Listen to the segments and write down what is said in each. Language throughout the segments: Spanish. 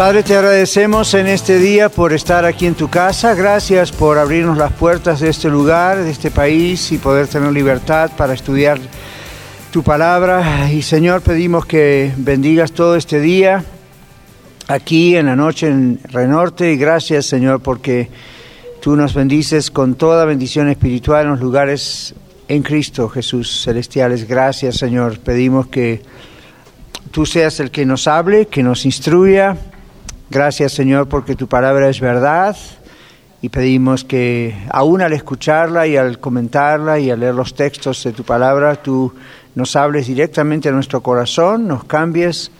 Padre, te agradecemos en este día por estar aquí en tu casa. Gracias por abrirnos las puertas de este lugar, de este país y poder tener libertad para estudiar tu palabra. Y Señor, pedimos que bendigas todo este día aquí en la noche en Renorte. Y gracias, Señor, porque tú nos bendices con toda bendición espiritual en los lugares en Cristo Jesús celestiales. Gracias, Señor. Pedimos que tú seas el que nos hable, que nos instruya Gracias Señor porque tu palabra es verdad y pedimos que aún al escucharla y al comentarla y al leer los textos de tu palabra, tú nos hables directamente a nuestro corazón, nos cambies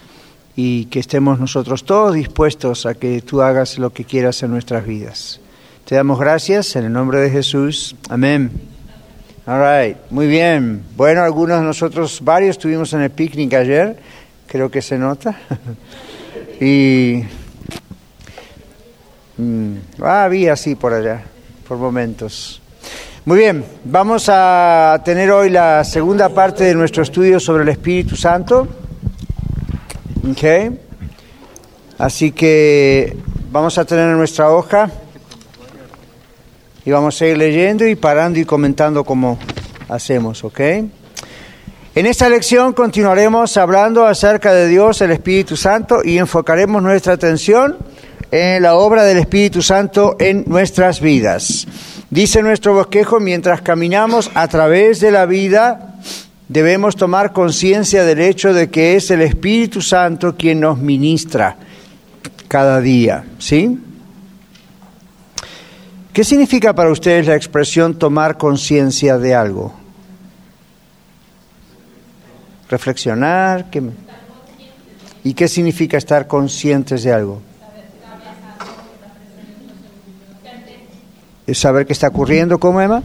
y que estemos nosotros todos dispuestos a que tú hagas lo que quieras en nuestras vidas. Te damos gracias en el nombre de Jesús. Amén. All right. Muy bien. Bueno, algunos de nosotros, varios estuvimos en el picnic ayer, creo que se nota. y Mm. Ah, había así por allá, por momentos. Muy bien, vamos a tener hoy la segunda parte de nuestro estudio sobre el Espíritu Santo. Okay. Así que vamos a tener nuestra hoja y vamos a seguir leyendo y parando y comentando como hacemos, ¿ok? En esta lección continuaremos hablando acerca de Dios, el Espíritu Santo, y enfocaremos nuestra atención en la obra del Espíritu Santo en nuestras vidas. Dice nuestro bosquejo, mientras caminamos a través de la vida, debemos tomar conciencia del hecho de que es el Espíritu Santo quien nos ministra cada día, ¿sí? ¿Qué significa para ustedes la expresión tomar conciencia de algo? Reflexionar. ¿Y qué significa estar conscientes de algo? Saber qué está ocurriendo, ¿cómo Emma?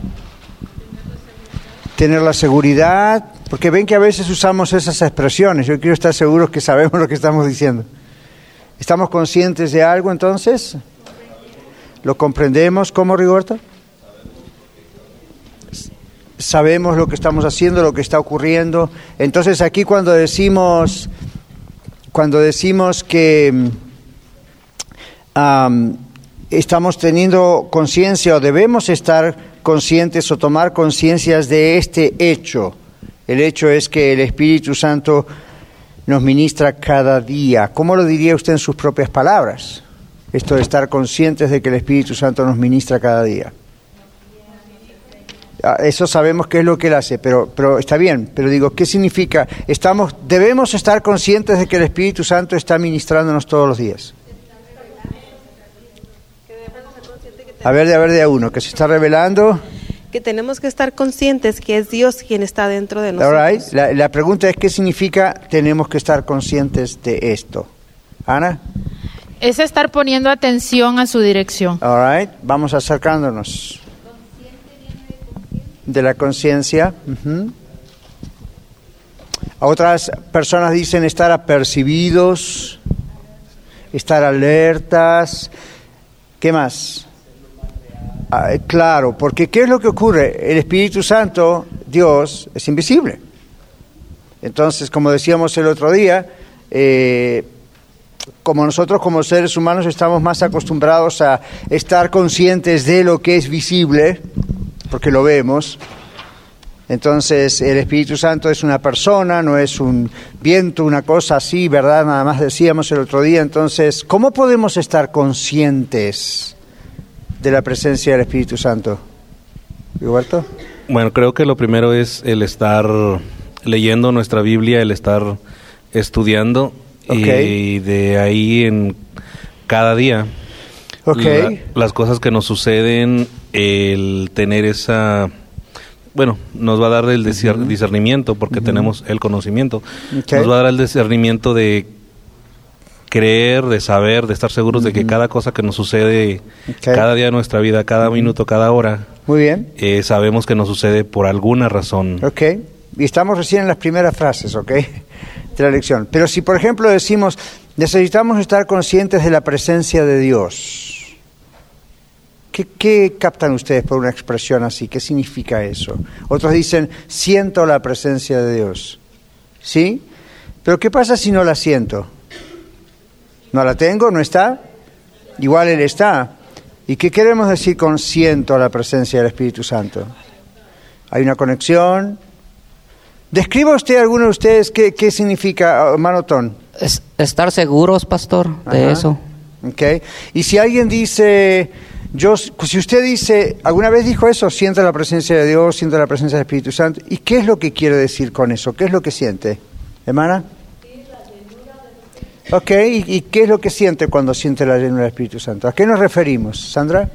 Tener la seguridad, porque ven que a veces usamos esas expresiones, yo quiero estar seguros que sabemos lo que estamos diciendo. ¿Estamos conscientes de algo entonces? ¿Lo comprendemos como Rigoberto? Sabemos lo que estamos haciendo, lo que está ocurriendo. Entonces aquí cuando decimos, cuando decimos que estamos teniendo conciencia o debemos estar conscientes o tomar conciencias de este hecho. El hecho es que el Espíritu Santo nos ministra cada día. ¿Cómo lo diría usted en sus propias palabras? Esto de estar conscientes de que el Espíritu Santo nos ministra cada día. Ah, eso sabemos qué es lo que Él hace, pero, pero está bien. Pero digo, ¿qué significa? Estamos, debemos estar conscientes de que el Espíritu Santo está ministrándonos todos los días. A ver, a ver de a uno, que se está revelando. Que tenemos que estar conscientes que es Dios quien está dentro de nosotros. la, la, pregunta es, ¿qué significa tenemos que estar conscientes de esto? Ana. Es estar poniendo atención a su dirección. All right. Vamos acercándonos. De la conciencia. Otras personas dicen estar apercibidos, estar alertas. ¿Qué más? Ah, eh, claro, porque ¿qué es lo que ocurre? El Espíritu Santo, Dios, es invisible. Entonces, como decíamos el otro día, eh, como nosotros como seres humanos estamos más acostumbrados a estar conscientes de lo que es visible, porque lo vemos, entonces el Espíritu Santo es una persona, no es un viento, una cosa así, ¿verdad? Nada más decíamos el otro día. Entonces, ¿cómo podemos estar conscientes? De la presencia del Espíritu Santo? Roberto. Bueno, creo que lo primero es el estar leyendo nuestra Biblia, el estar estudiando y de ahí en cada día las cosas que nos suceden, el tener esa bueno, nos va a dar el discernimiento porque tenemos el conocimiento. Nos va a dar el discernimiento de creer, de saber, de estar seguros de que cada cosa que nos sucede cada día de nuestra vida, cada minuto, cada hora, muy bien, eh, sabemos que nos sucede por alguna razón. Ok, y estamos recién en las primeras frases, ok, de la lección. Pero si por ejemplo decimos necesitamos estar conscientes de la presencia de Dios. ¿Qué, captan ustedes por una expresión así? ¿Qué significa eso? Otros dicen, siento la presencia de Dios. ¿Sí? Pero ¿qué pasa si no la siento? ¿No la tengo? ¿No está? Igual Él está. ¿Y qué queremos decir con siento la presencia del Espíritu Santo? Hay una conexión. Describa usted, alguno de ustedes, qué, qué significa, Manotón. Es, estar seguros, pastor, de eso. Okay. Y si alguien dice, yo, si usted dice, alguna vez dijo eso, siente la presencia de Dios, siente la presencia del Espíritu Santo, ¿y qué es lo que quiere decir con eso? ¿Qué es lo que siente? Hermana. Ok, ¿y, qué es lo que siente cuando siente la llenura del Espíritu Santo? ¿A qué nos referimos, Sandra?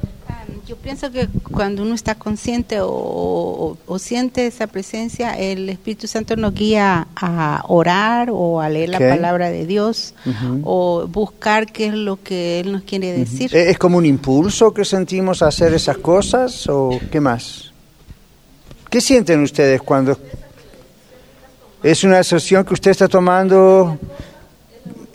Yo pienso que cuando uno está consciente o, siente esa presencia, el Espíritu Santo nos guía a orar o a leer la palabra de Dios o buscar qué es lo que Él nos quiere decir. ¿Es como un impulso que sentimos a hacer esas cosas o qué más? ¿Qué sienten ustedes cuando es una decisión que usted está tomando?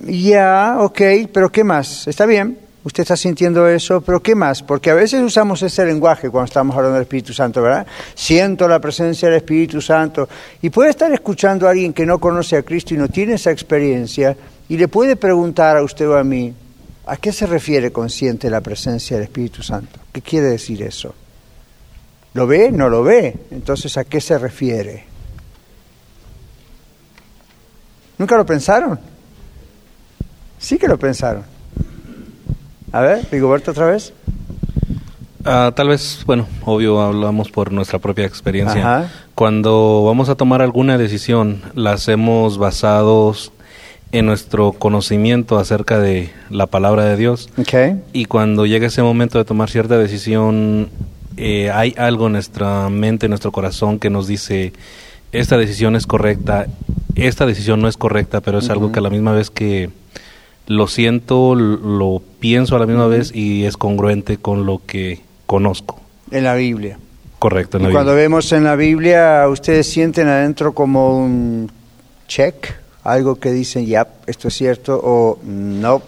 Ya, ok, pero ¿qué más? ¿Está bien? usted está sintiendo eso, pero ¿qué más? Porque a veces usamos ese lenguaje cuando estamos hablando del Espíritu Santo, ¿verdad? Siento la presencia del Espíritu Santo. Y puede estar escuchando a alguien que no conoce a Cristo y no tiene esa experiencia, y le puede preguntar a usted o a mí, ¿a qué se refiere con siente la presencia del Espíritu Santo? ¿Qué quiere decir eso? ¿Lo ve? No lo ve. Entonces, ¿a qué se refiere? ¿Nunca lo pensaron? Sí que lo pensaron. A ver, Rigoberto, otra vez. Ah, tal vez, bueno, obvio hablamos por nuestra propia experiencia. Cuando vamos a tomar alguna decisión, la hacemos basados en nuestro conocimiento acerca de la palabra de Dios. Okay. Y cuando llega ese momento de tomar cierta decisión, eh, hay algo en nuestra mente, en nuestro corazón que nos dice, esta decisión es correcta, esta decisión no es correcta, pero es algo que a la misma vez que lo siento, lo pienso a la misma vez y es congruente con lo que conozco. En la Biblia. Correcto, en la y cuando vemos en la Biblia, ustedes sienten adentro como un check, algo que dicen, ya, esto es cierto, o no,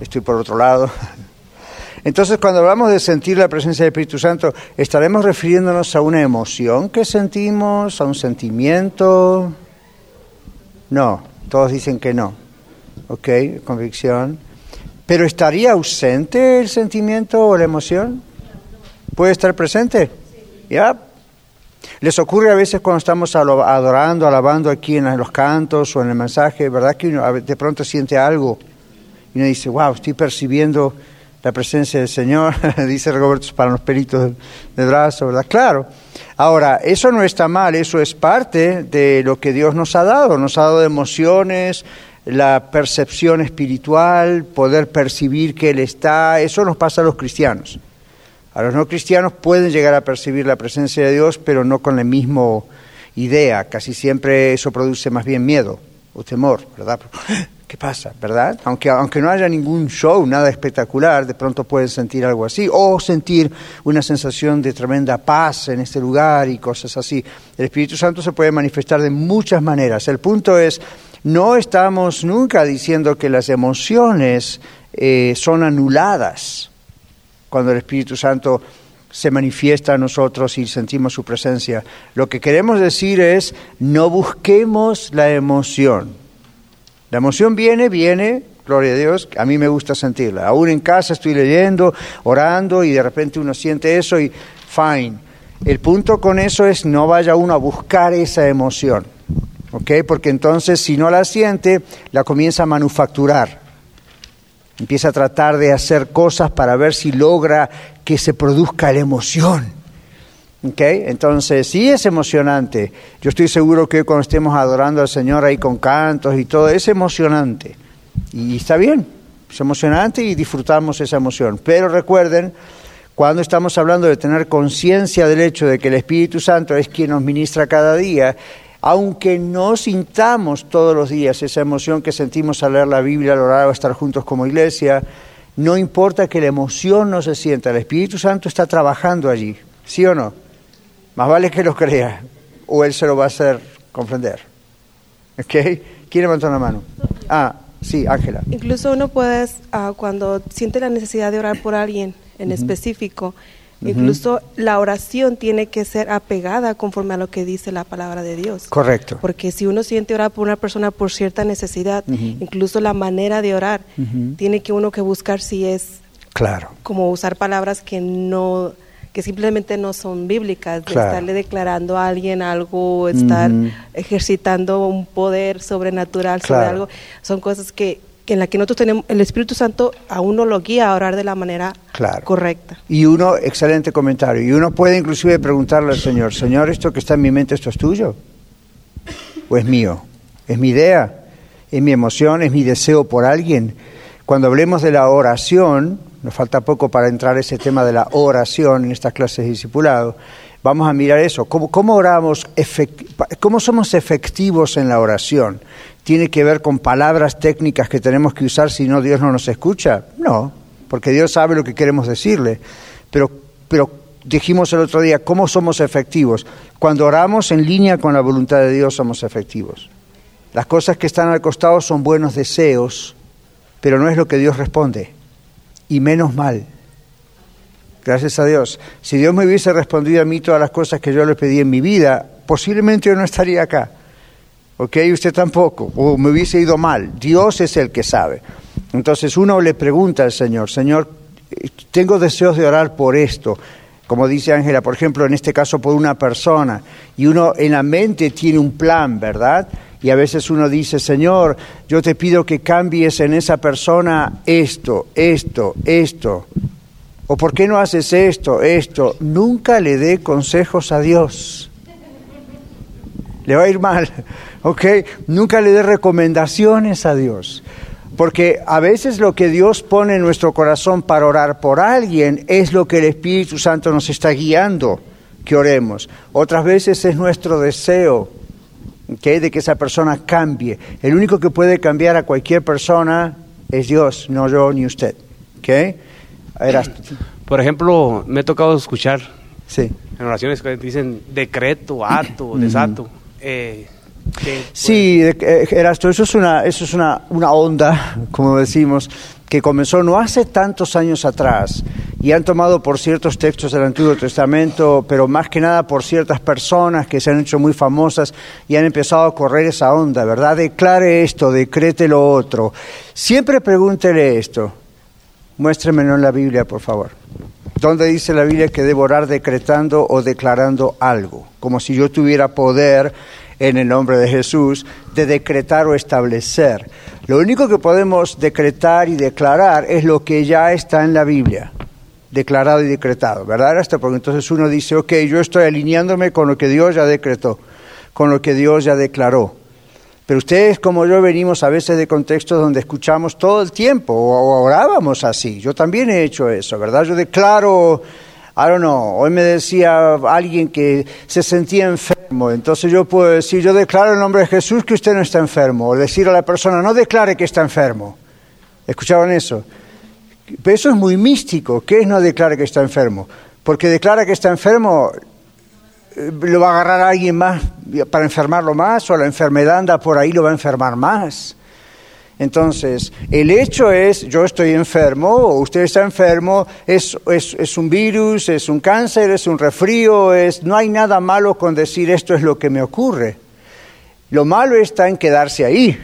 estoy por otro lado. Entonces, cuando hablamos de sentir la presencia del Espíritu Santo, ¿estaremos refiriéndonos a una emoción que sentimos, a un sentimiento? No, todos dicen que no. ¿Ok? Convicción. Pero ¿estaría ausente el sentimiento o la emoción? ¿Puede estar presente? ¿Ya? ¿Les ocurre a veces cuando estamos adorando, alabando aquí en los cantos o en el mensaje, verdad que uno de pronto siente algo y uno dice, wow, estoy percibiendo la presencia del Señor, dice Roberto para los peritos del brazo, ¿verdad? Claro. Ahora, eso no está mal, eso es parte de lo que Dios nos ha dado, nos ha dado emociones, la percepción espiritual, poder percibir que Él está, eso nos pasa a los cristianos. A los no cristianos pueden llegar a percibir la presencia de Dios, pero no con la misma idea. Casi siempre eso produce más bien miedo o temor, ¿verdad? ¿Qué pasa, verdad? Aunque, aunque no haya ningún show, nada espectacular, de pronto pueden sentir algo así, o sentir una sensación de tremenda paz en este lugar y cosas así. El Espíritu Santo se puede manifestar de muchas maneras. El punto es no estamos nunca diciendo que las emociones eh, son anuladas cuando el Espíritu Santo se manifiesta a nosotros y sentimos su presencia. Lo que queremos decir es, no busquemos la emoción. La emoción viene, viene, gloria a Dios, a mí me gusta sentirla. Aún en casa estoy leyendo, orando y de repente uno siente eso y fine. El punto con eso es no vaya uno a buscar esa emoción. Porque entonces si no la siente, la comienza a manufacturar. Empieza a tratar de hacer cosas para ver si logra que se produzca la emoción. Entonces, sí es emocionante. Yo estoy seguro que cuando estemos adorando al Señor ahí con cantos y todo, es emocionante. Y está bien, es emocionante y disfrutamos esa emoción. Pero recuerden, cuando estamos hablando de tener conciencia del hecho de que el Espíritu Santo es quien nos ministra cada día, Aunque no sintamos todos los días esa emoción que sentimos al leer la Biblia, al orar o estar juntos como iglesia, no importa que la emoción no se sienta, el Espíritu Santo está trabajando allí, ¿sí o no? Más vale que lo crea, o Él se lo va a hacer comprender. ¿Ok? ¿Quién levantó la mano? Ah, sí, Ángela. Incluso uno puede, ah, cuando siente la necesidad de orar por alguien en específico, Incluso la oración tiene que ser apegada conforme a lo que dice la palabra de Dios. Correcto. Porque si uno siente orar por una persona por cierta necesidad, incluso la manera de orar, tiene que uno que buscar si es claro. como usar palabras que no que simplemente no son bíblicas, de estarle declarando a alguien algo, estar ejercitando un poder sobrenatural sobre algo, son cosas que en la que nosotros tenemos, el Espíritu Santo a uno lo guía a orar de la manera correcta. Y uno, excelente comentario, y uno puede inclusive preguntarle al Señor, Señor, ¿esto que está en mi mente, esto es tuyo? ¿O es mío? ¿Es mi idea? ¿Es mi emoción? ¿Es mi deseo por alguien? Cuando hablemos de la oración, nos falta poco para entrar ese tema de la oración en estas clases de discipulado, vamos a mirar eso, cómo, cómo oramos, cómo somos efectivos en la oración tiene que ver con palabras técnicas que tenemos que usar si no Dios no nos escucha? No, porque Dios sabe lo que queremos decirle. Pero, pero dijimos el otro día, ¿cómo somos efectivos? Cuando oramos en línea con la voluntad de Dios somos efectivos. Las cosas que están al costado son buenos deseos, pero no es lo que Dios responde. Y menos mal. Gracias a Dios. Si Dios me hubiese respondido a mí todas las cosas que yo le pedí en mi vida, posiblemente yo no estaría acá. ¿Ok? Usted tampoco, o me hubiese ido mal. Dios es el que sabe. Entonces uno le pregunta al Señor, Señor, tengo deseos de orar por esto, como dice Ángela, por ejemplo, en este caso por una persona, y uno en la mente tiene un plan, ¿verdad? Y a veces uno dice, Señor, yo te pido que cambies en esa persona esto, esto, esto. ¿O por qué no haces esto, esto? Nunca le dé consejos a Dios. Le va a ir mal. ¿Ok? Nunca le dé recomendaciones a Dios. Porque a veces lo que Dios pone en nuestro corazón para orar por alguien es lo que el Espíritu Santo nos está guiando que oremos. Otras veces es nuestro deseo de que esa persona cambie. El único que puede cambiar a cualquier persona es Dios, no yo ni usted. ¿okay? Por ejemplo, me he tocado escuchar sí. en oraciones que dicen decreto, acto, desato. Eh, Sí, eh, Erasto, eso es, una, eso es una, una onda, como decimos, que comenzó no hace tantos años atrás y han tomado por ciertos textos del Antiguo Testamento, pero más que nada por ciertas personas que se han hecho muy famosas y han empezado a correr esa onda, ¿verdad? Declare esto, decrete lo otro. Siempre pregúntele esto. Muéstremelo en la Biblia, por favor. ¿Dónde dice la Biblia que debo orar decretando o declarando algo? Como si yo tuviera poder en el nombre de Jesús de decretar o establecer. Lo único que podemos decretar y declarar es lo que ya está en la Biblia, declarado y decretado, ¿verdad? Hasta porque entonces uno dice, ok, yo estoy alineándome con lo que Dios ya decretó, con lo que Dios ya declaró. Pero ustedes como yo venimos a veces de contextos donde escuchamos todo el tiempo o orábamos así. Yo también he hecho eso, ¿verdad? Yo declaro I don't know, hoy me decía alguien que se sentía enfermo, entonces yo puedo decir, yo declaro en nombre de Jesús que usted no está enfermo, o decir a la persona, no declare que está enfermo. ¿Escuchaban eso? Pero eso es muy místico, ¿qué es no declare que está enfermo? Porque declara que está enfermo, eh, lo va a agarrar alguien más para enfermarlo más, o la enfermedad anda por ahí, lo va a enfermar más. Entonces, el hecho es, yo estoy enfermo o usted está enfermo, es, es, un virus, es un cáncer, es un resfrío, es, no hay nada malo con decir esto es lo que me ocurre. Lo malo está en quedarse ahí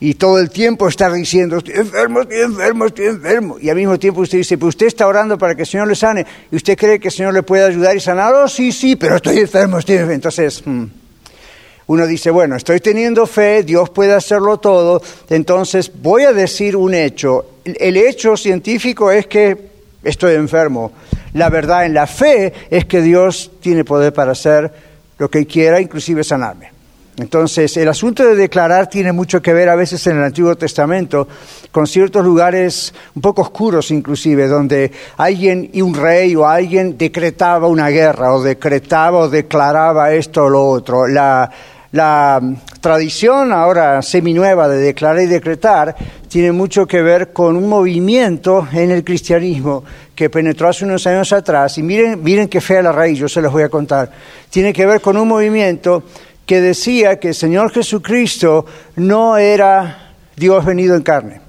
y todo el tiempo estar diciendo, estoy enfermo, estoy enfermo, estoy enfermo. Y al mismo tiempo usted dice, pues usted está orando para que el Señor le sane y usted cree que el Señor le puede ayudar y sanar. Oh, sí, sí, pero estoy enfermo, estoy enfermo. Entonces, hmm, uno dice, bueno, estoy teniendo fe, Dios puede hacerlo todo, entonces voy a decir un hecho. El hecho científico es que estoy enfermo. La verdad en la fe es que Dios tiene poder para hacer lo que quiera, inclusive sanarme. Entonces, el asunto de declarar tiene mucho que ver a veces en el Antiguo Testamento con ciertos lugares un poco oscuros inclusive, donde alguien y un rey o alguien decretaba una guerra o decretaba o declaraba esto o lo otro. La, la tradición ahora seminueva de declarar y decretar tiene mucho que ver con un movimiento en el cristianismo que penetró hace unos años atrás. Y miren, miren qué fea la raíz, yo se los voy a contar. Tiene que ver con un movimiento que decía que el Señor Jesucristo no era Dios venido en carne,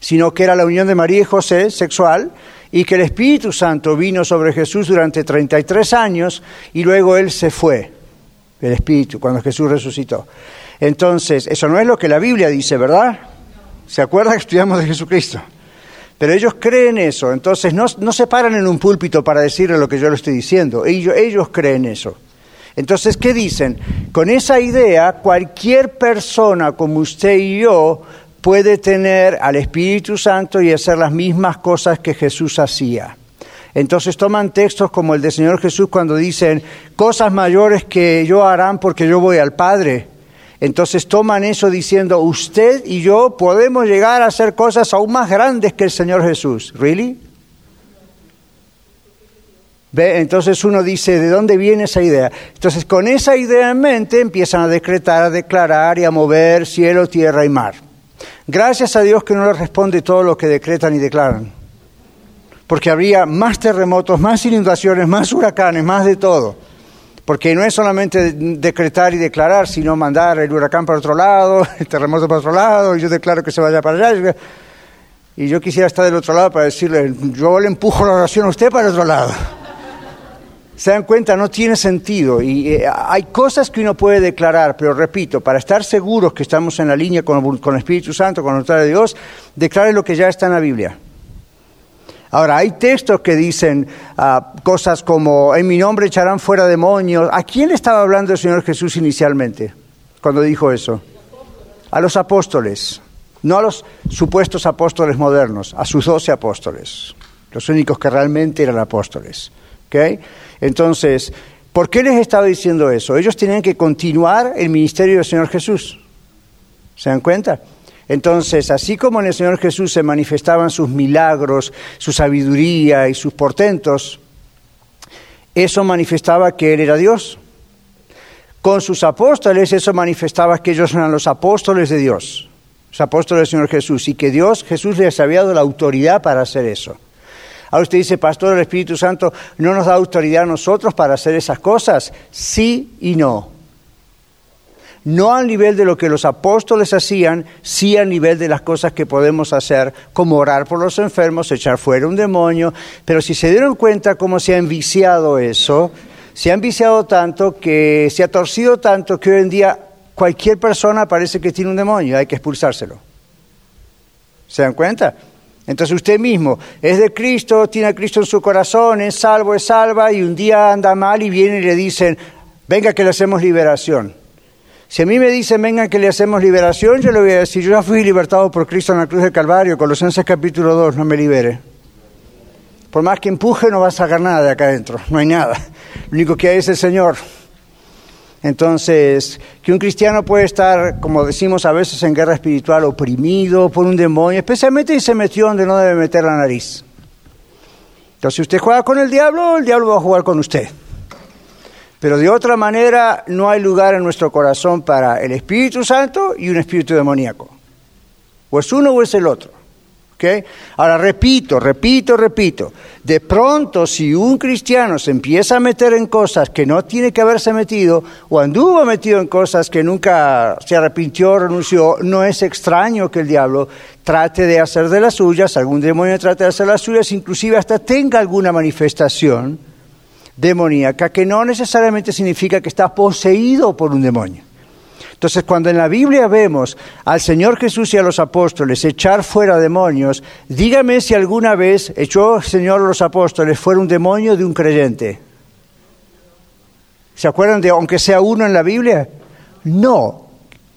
sino que era la unión de María y José sexual y que el Espíritu Santo vino sobre Jesús durante 33 años y luego Él se fue, el Espíritu, cuando Jesús resucitó. Entonces, eso no es lo que la Biblia dice, ¿verdad? ¿Se acuerda que estudiamos de Jesucristo? Pero ellos creen eso, entonces no, no se paran en un púlpito para decirle lo que yo le estoy diciendo, ellos, ellos creen eso. Entonces, ¿qué dicen? Con esa idea, cualquier persona como usted y yo puede tener al Espíritu Santo y hacer las mismas cosas que Jesús hacía. Entonces toman textos como el del Señor Jesús cuando dicen, cosas mayores que yo harán porque yo voy al Padre. Entonces toman eso diciendo, usted y yo podemos llegar a hacer cosas aún más grandes que el Señor Jesús. ¿Really? Entonces uno dice, ¿de dónde viene esa idea? Entonces con esa idea en mente empiezan a decretar, a declarar y a mover cielo, tierra y mar. Gracias a Dios que no les responde todo lo que decretan y declaran. Porque habría más terremotos, más inundaciones, más huracanes, más de todo. Porque no es solamente decretar y declarar, sino mandar el huracán para otro lado, el terremoto para otro lado, y yo declaro que se vaya para allá. Y yo quisiera estar del otro lado para decirle, yo le empujo la oración a usted para el otro lado se dan cuenta, no tiene sentido. Y eh, hay cosas que uno puede declarar, pero repito, para estar seguros que estamos en la línea con, el Espíritu Santo, con la voluntad de Dios, declare lo que ya está en la Biblia. Ahora, hay textos que dicen ah, cosas como, en mi nombre echarán fuera demonios. ¿A quién estaba hablando el Señor Jesús inicialmente cuando dijo eso? A los apóstoles, no a los supuestos apóstoles modernos, a sus doce apóstoles, los únicos que realmente eran apóstoles. ¿okay? Entonces, ¿por qué les estaba diciendo eso? Ellos tenían que continuar el ministerio del Señor Jesús. ¿Se dan cuenta? Entonces, así como en el Señor Jesús se manifestaban sus milagros, su sabiduría y sus portentos, eso manifestaba que Él era Dios. Con sus apóstoles eso manifestaba que ellos eran los apóstoles de Dios, los apóstoles del Señor Jesús, y que Dios, Jesús les había dado la autoridad para hacer eso. Ahora usted dice, Pastor, el Espíritu Santo no nos da autoridad a nosotros para hacer esas cosas. Sí y no. No al nivel de lo que los apóstoles hacían, sí al nivel de las cosas que podemos hacer, como orar por los enfermos, echar fuera un demonio. Pero si se dieron cuenta cómo se ha enviciado eso, se ha enviciado tanto que se ha torcido tanto que hoy en día cualquier persona parece que tiene un demonio, hay que expulsárselo. ¿Se dan cuenta? Entonces usted mismo es de Cristo, tiene a Cristo en su corazón, es salvo, es salva, y un día anda mal y viene y le dicen, venga que le hacemos liberación. Si a mí me dicen, venga que le hacemos liberación, yo le voy a decir, yo ya fui libertado por Cristo en la cruz del Calvario, Colosenses capítulo 2, no me libere. Por más que empuje, no va a sacar nada de acá adentro, no hay nada. Lo único que hay es el Señor. Entonces, que un cristiano puede estar, como decimos a veces, en guerra espiritual, oprimido por un demonio, especialmente si se metió donde no debe meter la nariz. Entonces, si usted juega con el diablo, el diablo va a jugar con usted. Pero de otra manera, no hay lugar en nuestro corazón para el Espíritu Santo y un espíritu demoníaco. O es uno o es el otro. Ahora repito, repito, repito, de pronto si un cristiano se empieza a meter en cosas que no tiene que haberse metido o anduvo metido en cosas que nunca se arrepintió, renunció, no es extraño que el diablo trate de hacer de las suyas, algún demonio trate de hacer las suyas, inclusive hasta tenga alguna manifestación demoníaca que no necesariamente significa que está poseído por un demonio. Entonces, cuando en la Biblia vemos al Señor Jesús y a los apóstoles echar fuera demonios, dígame si alguna vez echó el Señor a los apóstoles fuera un demonio de un creyente. ¿Se acuerdan de aunque sea uno en la Biblia? No.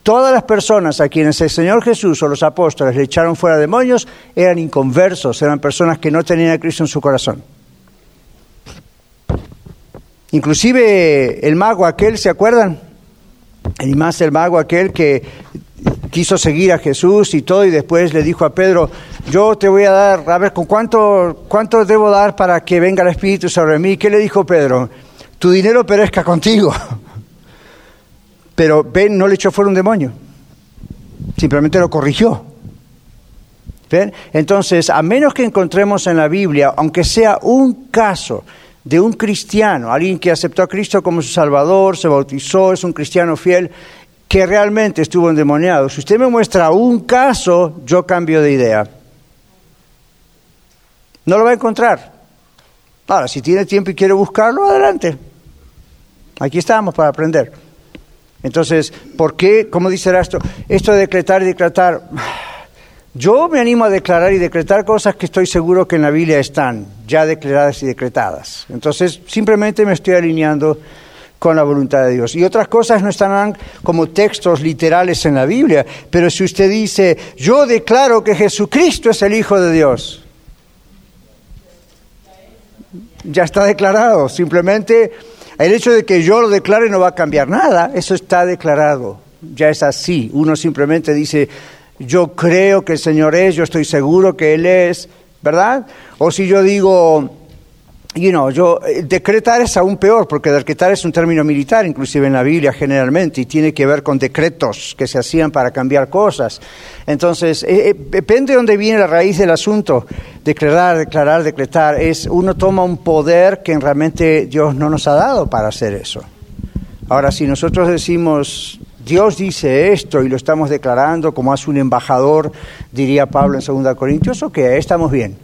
Todas las personas a quienes el Señor Jesús o los apóstoles le echaron fuera demonios eran inconversos, eran personas que no tenían a Cristo en su corazón. Inclusive el mago aquel, ¿se acuerdan? Y más el mago aquel que quiso seguir a Jesús y todo, y después le dijo a Pedro, yo te voy a dar, a ver, ¿con cuánto, cuánto debo dar para que venga el Espíritu sobre mí? ¿Qué le dijo Pedro? Tu dinero perezca contigo. Pero ven, no le echó fuera un demonio, simplemente lo corrigió. ¿Ven? Entonces, a menos que encontremos en la Biblia, aunque sea un caso de un cristiano, alguien que aceptó a Cristo como su Salvador, se bautizó, es un cristiano fiel, que realmente estuvo endemoniado. Si usted me muestra un caso, yo cambio de idea. No lo va a encontrar. Ahora, si tiene tiempo y quiere buscarlo, adelante. Aquí estamos para aprender. Entonces, ¿por qué? ¿Cómo dice esto? Esto de decretar y decretar. Yo me animo a declarar y decretar cosas que estoy seguro que en la Biblia están ya declaradas y decretadas. Entonces, simplemente me estoy alineando con la voluntad de Dios. Y otras cosas no están como textos literales en la Biblia, pero si usted dice, yo declaro que Jesucristo es el Hijo de Dios, ya está declarado. Simplemente el hecho de que yo lo declare no va a cambiar nada, eso está declarado, ya es así. Uno simplemente dice, yo creo que el Señor es, yo estoy seguro que Él es, ¿verdad? O si yo digo, you know, yo, eh, decretar es aún peor, porque decretar es un término militar, inclusive en la Biblia generalmente, y tiene que ver con decretos que se hacían para cambiar cosas. Entonces, eh, eh, depende de dónde viene la raíz del asunto. Declarar, declarar, decretar, es uno toma un poder que realmente Dios no nos ha dado para hacer eso. Ahora, si nosotros decimos, Dios dice esto y lo estamos declarando como hace un embajador, diría Pablo en 2 Corintios, ok, estamos bien.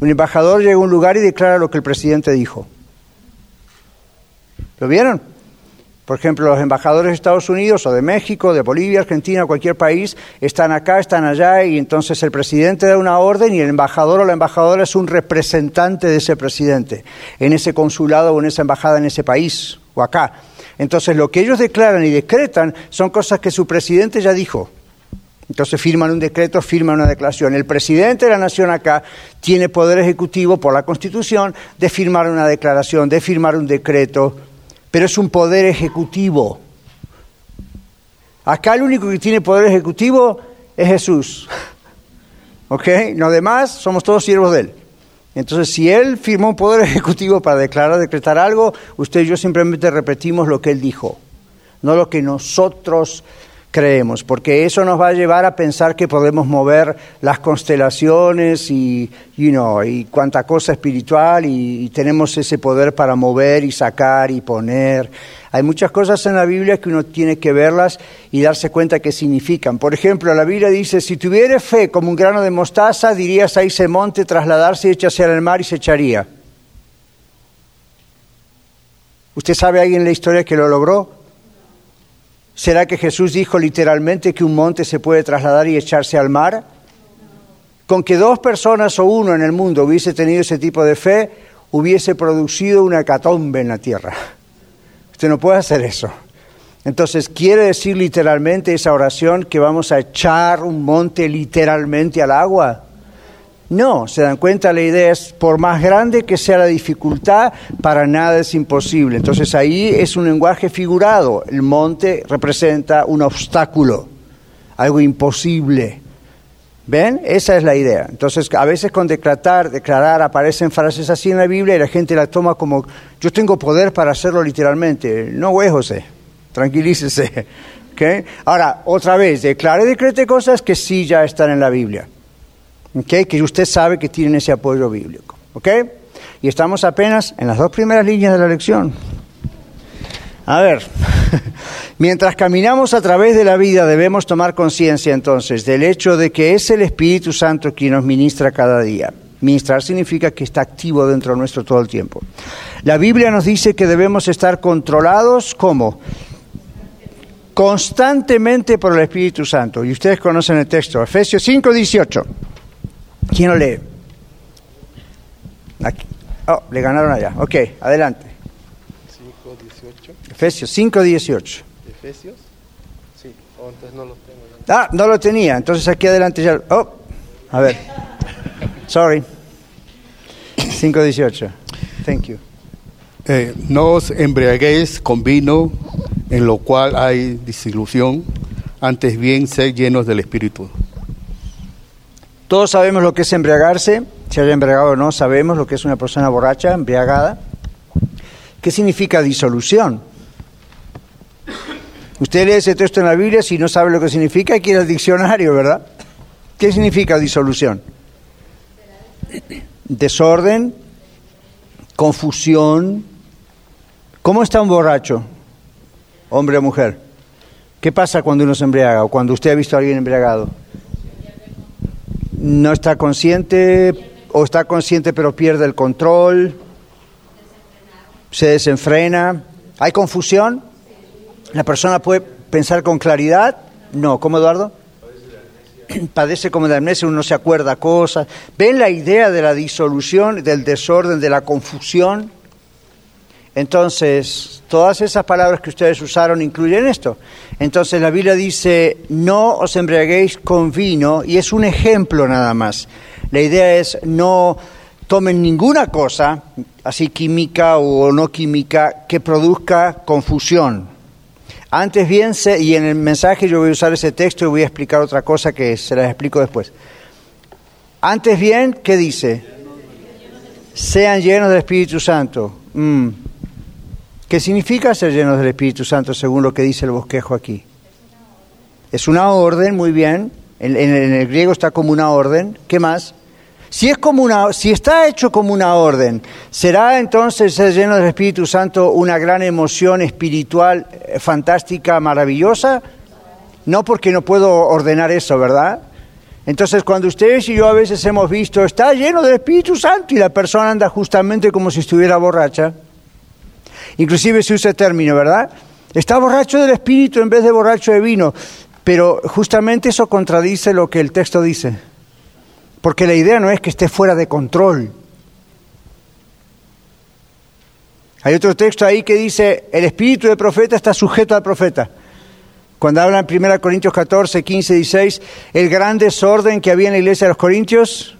Un embajador llega a un lugar y declara lo que el presidente dijo. ¿Lo vieron? Por ejemplo, los embajadores de Estados Unidos o de México, de Bolivia, Argentina, cualquier país, están acá, están allá y entonces el presidente da una orden y el embajador o la embajadora es un representante de ese presidente en ese consulado o en esa embajada en ese país o acá. Entonces lo que ellos declaran y decretan son cosas que su presidente ya dijo. Entonces firman un decreto, firman una declaración. El presidente de la nación acá tiene poder ejecutivo por la Constitución de firmar una declaración, de firmar un decreto, pero es un poder ejecutivo. Acá el único que tiene poder ejecutivo es Jesús. ¿Ok? Los demás somos todos siervos de Él. Entonces, si Él firmó un poder ejecutivo para declarar, decretar algo, usted y yo simplemente repetimos lo que Él dijo, no lo que nosotros creemos, porque eso nos va a llevar a pensar que podemos mover las constelaciones y, you know, y cuánta cosa espiritual y, tenemos ese poder para mover y sacar y poner. Hay muchas cosas en la Biblia que uno tiene que verlas y darse cuenta qué significan. Por ejemplo, la Biblia dice, si tuviera fe como un grano de mostaza, dirías a ese monte trasladarse y echarse al mar y se echaría. ¿Usted sabe alguien en la historia que lo logró? ¿Será que Jesús dijo literalmente que un monte se puede trasladar y echarse al mar? Con que dos personas o uno en el mundo hubiese tenido ese tipo de fe, hubiese producido una hecatombe en la tierra. Usted no puede hacer eso. Entonces, ¿quiere decir literalmente esa oración que vamos a echar un monte literalmente al agua? No, se dan cuenta, la idea es, por más grande que sea la dificultad, para nada es imposible. Entonces ahí es un lenguaje figurado. El monte representa un obstáculo, algo imposible. ¿Ven? Esa es la idea. Entonces, a veces con declarar, declarar aparecen frases así en la Biblia y la gente la toma como, yo tengo poder para hacerlo literalmente. No, güey, tranquilícese. ¿Okay? Ahora, otra vez, declare decrete cosas que sí ya están en la Biblia que usted sabe que tienen ese apoyo bíblico. ¿okay? Y estamos apenas en las dos primeras líneas de la lección. A ver, mientras caminamos a través de la vida debemos tomar conciencia entonces del hecho de que es el Espíritu Santo quien nos ministra cada día. Ministrar significa que está activo dentro de nuestro todo el tiempo. La Biblia nos dice que debemos estar controlados como constantemente por el Espíritu Santo. Y ustedes conocen el texto, Efesios 5, 18. ¿Quién lo lee? Aquí. Oh, le ganaron allá. Ok, adelante. 5, 18. Efesios 5, 18. ¿Efesios? Sí, oh, entonces no lo tengo. Ah, no lo tenía. Entonces aquí adelante ya. Oh, a ver. Sorry. 5, 18. Thank you. Eh, no os embriaguéis con vino, en lo cual hay disilusión, antes bien ser llenos del Espíritu. Todos sabemos lo que es embriagarse, si haya embriagado o no, sabemos lo que es una persona borracha, embriagada. ¿Qué significa disolución? Usted lee ese texto en la Biblia, si no sabe lo que significa, hay que ir al diccionario, ¿verdad? ¿Qué significa disolución? Desorden, confusión. ¿Cómo está un borracho? Hombre o mujer. ¿Qué pasa cuando uno se embriaga o cuando usted ha visto a alguien embriagado? No está consciente o está consciente pero pierde el control, se desenfrena. ¿Hay confusión? ¿La persona puede pensar con claridad? No. ¿Cómo, Eduardo? Padece como de amnesia, uno se acuerda cosas. ¿Ven la idea de la disolución, del desorden, de la confusión? Entonces, todas esas palabras que ustedes usaron incluyen esto. Entonces, la Biblia dice, no os embriaguéis con vino, y es un ejemplo nada más. La idea es, no tomen ninguna cosa, así química o no química, que produzca confusión. Antes bien, y en el mensaje yo voy a usar ese texto y voy a explicar otra cosa que se las explico después. Antes bien, ¿qué dice? Sean llenos del Espíritu Santo. Mm. ¿Qué significa ser llenos del Espíritu Santo según lo que dice el bosquejo aquí? Es una orden, muy bien. en el griego está como una orden. ¿Qué más? Si, es como una, si está hecho como una orden, ¿será entonces ser lleno del Espíritu Santo una gran emoción espiritual eh, fantástica, maravillosa? No porque no puedo ordenar eso, ¿verdad? Entonces, cuando ustedes y yo a veces hemos visto, está lleno del Espíritu Santo y la persona anda justamente como si estuviera borracha, inclusive se usa el término, ¿verdad? Está borracho del Espíritu en vez de borracho de vino, pero justamente eso contradice lo que el texto dice. Porque la idea no es que esté fuera de control. Hay otro texto ahí que dice, el espíritu del profeta está sujeto al profeta. Cuando habla en 1 Corintios 14, 15, 16, el gran desorden que había en la iglesia de los Corintios,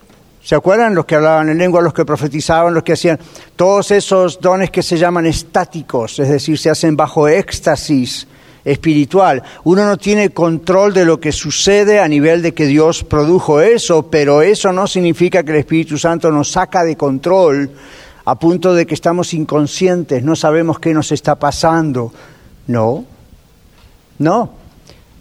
¿se acuerdan? Los que hablaban en lengua, los que profetizaban, los que hacían todos esos dones que se llaman estáticos, es decir, se hacen bajo éxtasis, espiritual. Uno no tiene control de lo que sucede a nivel de que Dios produjo eso, pero eso no significa que el Espíritu Santo nos saca de control a punto de que estamos inconscientes, no sabemos qué nos está pasando. No, no.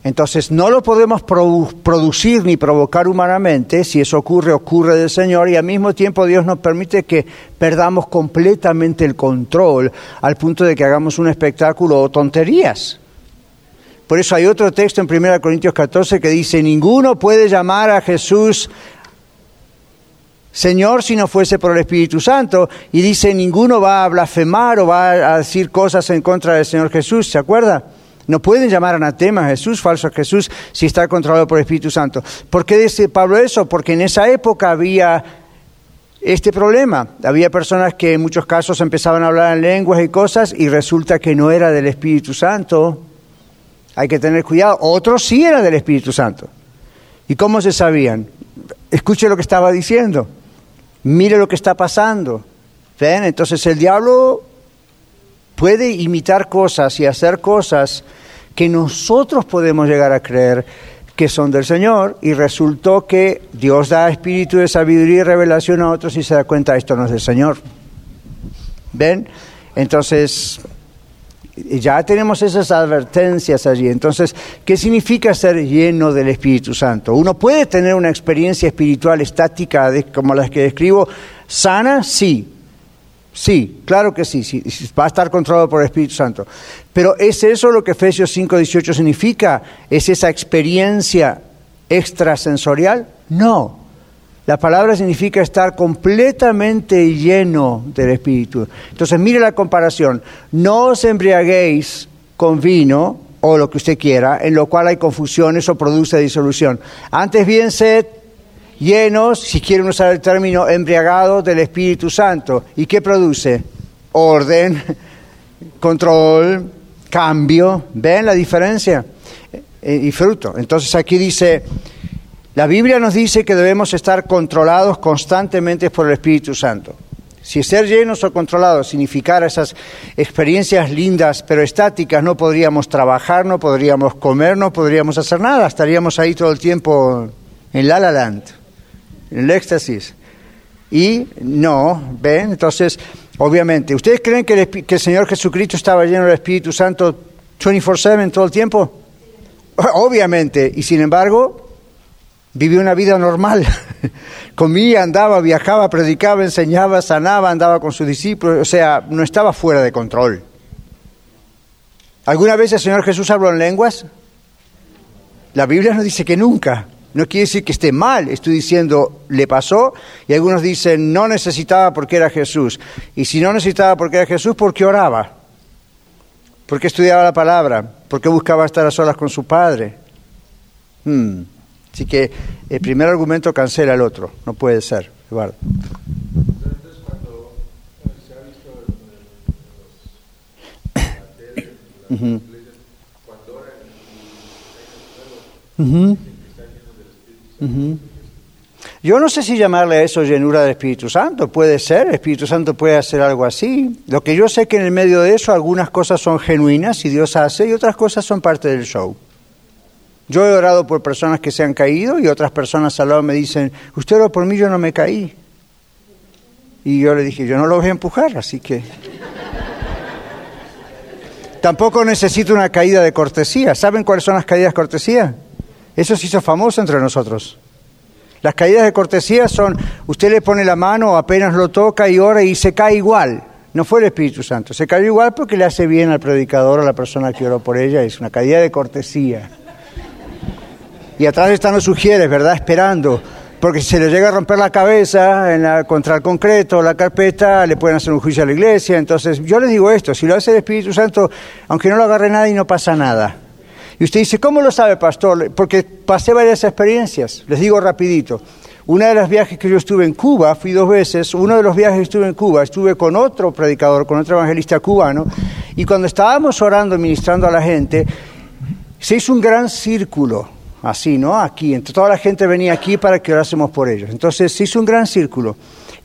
Entonces no lo podemos producir ni provocar humanamente, si eso ocurre, ocurre del Señor, y al mismo tiempo Dios nos permite que perdamos completamente el control al punto de que hagamos un espectáculo o tonterías. Por eso hay otro texto en 1 Corintios 14 que dice, ninguno puede llamar a Jesús Señor si no fuese por el Espíritu Santo. Y dice, ninguno va a blasfemar o va a decir cosas en contra del Señor Jesús. ¿Se acuerda? No pueden llamar anatema a Jesús, falso Jesús, si está controlado por el Espíritu Santo. ¿Por qué dice Pablo eso? Porque en esa época había este problema. Había personas que en muchos casos empezaban a hablar en lenguas y cosas y resulta que no era del Espíritu Santo hay que tener cuidado. Otros sí eran del Espíritu Santo. ¿Y cómo se sabían? Escuche lo que estaba diciendo. Mire lo que está pasando. ¿Ven? Entonces el diablo puede imitar cosas y hacer cosas que nosotros podemos llegar a creer que son del Señor y resultó que Dios da espíritu de sabiduría y revelación a otros y se da cuenta esto no es del Señor. ¿Ven? Entonces ya tenemos esas advertencias allí. Entonces, ¿qué significa ser lleno del Espíritu Santo? Uno puede tener una experiencia espiritual estática como las que describo, sana, sí. Sí, claro que sí, va a estar controlado por el Espíritu Santo. Pero ¿es eso lo que Efesios 5:18 significa? ¿Es esa experiencia extrasensorial? No. La palabra significa estar completamente lleno del Espíritu. Entonces, mire la comparación. No os embriaguéis con vino o lo que usted quiera, en lo cual hay confusiones o produce disolución. Antes bien, sed llenos, si quieren usar el término, embriagados del Espíritu Santo. ¿Y qué produce? Orden, control, cambio. ¿Ven la diferencia? Eh, y fruto. Entonces aquí dice la Biblia nos dice que debemos estar controlados constantemente por el Espíritu Santo. Si ser llenos o controlados significara esas experiencias lindas pero estáticas, no podríamos trabajar, no podríamos comer, no podríamos hacer nada, estaríamos ahí todo el tiempo en la la land, el éxtasis. Y no, ¿ven? Entonces, obviamente, ¿ustedes creen que el, que el Señor Jesucristo estaba lleno del Espíritu Santo 24/7 todo el tiempo? Obviamente, y sin embargo, vivió una vida normal. Comía, andaba, viajaba, predicaba, enseñaba, sanaba, andaba con sus discípulos, o sea, no estaba fuera de control. ¿Alguna vez el Señor Jesús habló en lenguas? La Biblia nos dice que nunca. No quiere decir que esté mal, estoy diciendo le pasó y algunos dicen no necesitaba porque era Jesús. Y si no necesitaba porque era Jesús, ¿por qué oraba? ¿Por qué estudiaba la palabra? ¿Por qué buscaba estar a solas con su Padre? Hmm. Así que el primer argumento cancela el otro, no puede ser, Eduardo. Yo no sé si llamarle a eso llenura del Espíritu Santo, puede ser, el Espíritu Santo puede hacer algo así. Lo que yo sé que en el medio de eso algunas cosas son genuinas y Dios hace y otras cosas son parte del show. Yo he orado por personas que se han caído y otras personas al lado me dicen, usted oró por mí, yo no me caí. Y yo le dije, yo no lo voy a empujar, así que... Tampoco necesito una caída de cortesía. ¿Saben cuáles son las caídas de cortesía? Eso se hizo famoso entre nosotros. Las caídas de cortesía son, usted le pone la mano, apenas lo toca y ora y se cae igual. No fue el Espíritu Santo, se cayó igual porque le hace bien al predicador o a la persona que oró por ella. Es una caída de cortesía. Y atrás están los sugieres, ¿verdad? Esperando. Porque si se le llega a romper la cabeza en la, contra el concreto, la carpeta, le pueden hacer un juicio a la iglesia. Entonces, yo les digo esto, si lo hace el Espíritu Santo, aunque no lo agarre nadie, no pasa nada. Y usted dice, ¿cómo lo sabe, pastor? Porque pasé varias experiencias. Les digo rapidito. Una de las viajes que yo estuve en Cuba, fui dos veces, uno de los viajes que estuve en Cuba, estuve con otro predicador, con otro evangelista cubano, y cuando estábamos orando, ministrando a la gente, se hizo un gran círculo así, ¿no? Aquí. Entonces toda la gente venía aquí para que orásemos por ellos. Entonces se hizo un gran círculo.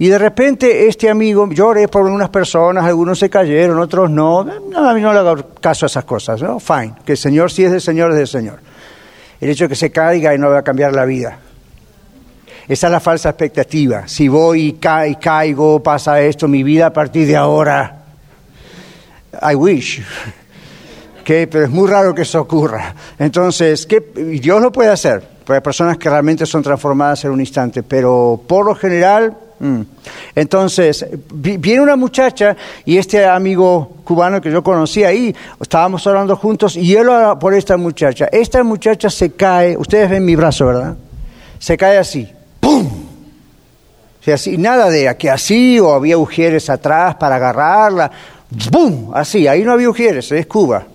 Y de repente este amigo, yo oré por unas personas, algunos se cayeron, otros no. no a mí no le hago caso a esas cosas, ¿no? Fine, que el Señor sí es del Señor, es del Señor. El hecho de que se caiga y no va a cambiar la vida. Esa es la falsa expectativa. Si voy y, y caigo, pasa esto, mi vida a partir de ahora. I wish pero es muy raro que eso ocurra. Entonces, ¿qué? Dios lo puede hacer, hay personas que realmente son transformadas en un instante, pero por lo general... Mm. Entonces, viene una muchacha y este amigo cubano que yo conocí ahí, estábamos hablando juntos y él ora por esta muchacha. Esta muchacha se cae, ustedes ven mi brazo, ¿verdad? Se cae así, ¡pum! Así, nada de que así o había ujieres atrás para agarrarla, ¡bum! Así, ahí no había ujieres, es Cuba.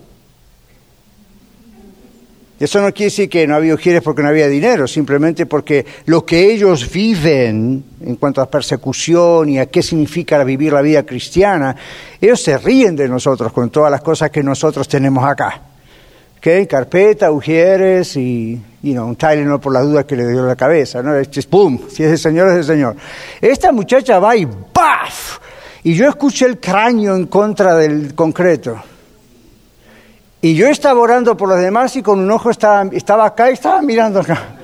Eso no quiere decir que no había ujieres porque no había dinero, simplemente porque lo que ellos viven en cuanto a persecución y a qué significa vivir la vida cristiana, ellos se ríen de nosotros con todas las cosas que nosotros tenemos acá. ¿Okay? Carpeta, ujieres y un Tylenol por las dudas que le dio la cabeza. ¿no? Es, ¡Pum! Si es el Señor, es el Señor. Esta muchacha va y ¡baf! Y yo escuché el cráneo en contra del concreto. Y yo estaba orando por los demás y con un ojo estaba, acá y estaba mirando acá.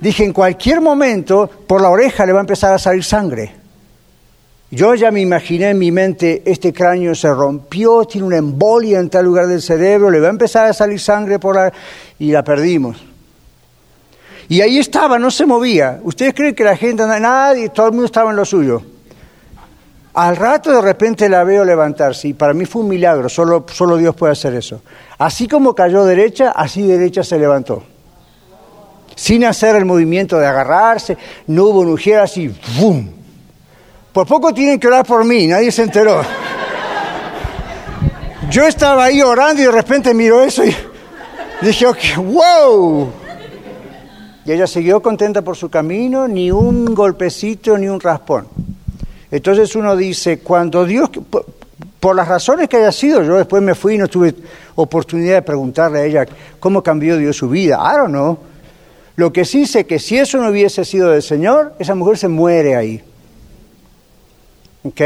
Dije, en cualquier momento, por la oreja le va a empezar a salir sangre. Yo ya me imaginé en mi mente, este cráneo se rompió, tiene una embolia en tal lugar del cerebro, le va a empezar a salir sangre por la... y la perdimos. Y ahí estaba, no se movía. ¿Ustedes creen que la gente, nadie, todo el mundo estaba en lo suyo? Al rato de repente la veo levantarse y para mí fue un milagro, solo, solo Dios puede hacer eso. Así como cayó derecha, así derecha se levantó. Sin hacer el movimiento de agarrarse, no hubo un ujier así, ¡bum! Por poco tienen que orar por mí, nadie se enteró. Yo estaba ahí orando y de repente miro eso y dije, ¡wow! Y ella siguió contenta por su camino, ni un golpecito, ni un raspón. Entonces uno dice, cuando Dios, por las razones que haya sido, yo después me fui y no tuve oportunidad de preguntarle a ella cómo cambió Dios su vida. I don't know. Lo que sí sé que si eso no hubiese sido del Señor, esa mujer se muere ahí. ¿Ok?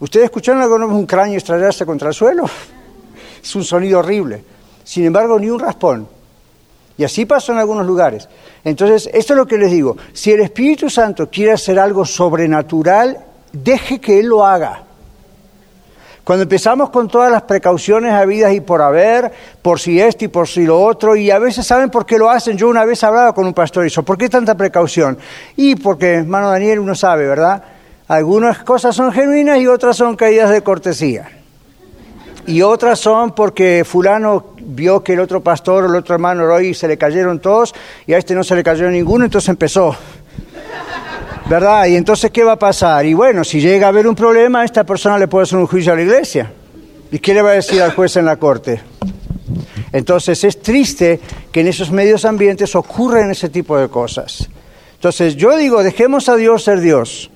¿Ustedes escucharon alguna vez un cráneo estrellarse contra el suelo? Es un sonido horrible. Sin embargo, ni un raspón. Y así pasó en algunos lugares. Entonces, esto es lo que les digo. Si el Espíritu Santo quiere hacer algo sobrenatural, deje que Él lo haga. Cuando empezamos con todas las precauciones habidas y por haber, por si esto y por si lo otro, y a veces saben por qué lo hacen. Yo una vez hablaba con un pastor y dijo, ¿por qué tanta precaución? Y porque, hermano Daniel, uno sabe, ¿verdad? Algunas cosas son genuinas y otras son caídas de cortesía. Y otras son porque fulano vio que el otro pastor el otro hermano oró y se le cayeron todos y a este no se le cayó ninguno, entonces empezó. ¿Verdad? Y entonces, ¿qué va a pasar? Y bueno, si llega a haber un problema, esta persona le puede hacer un juicio a la iglesia. ¿Y qué le va a decir al juez en la corte? Entonces, es triste que en esos medios ambientes ocurren ese tipo de cosas. Entonces, yo digo, dejemos a Dios ser Dios.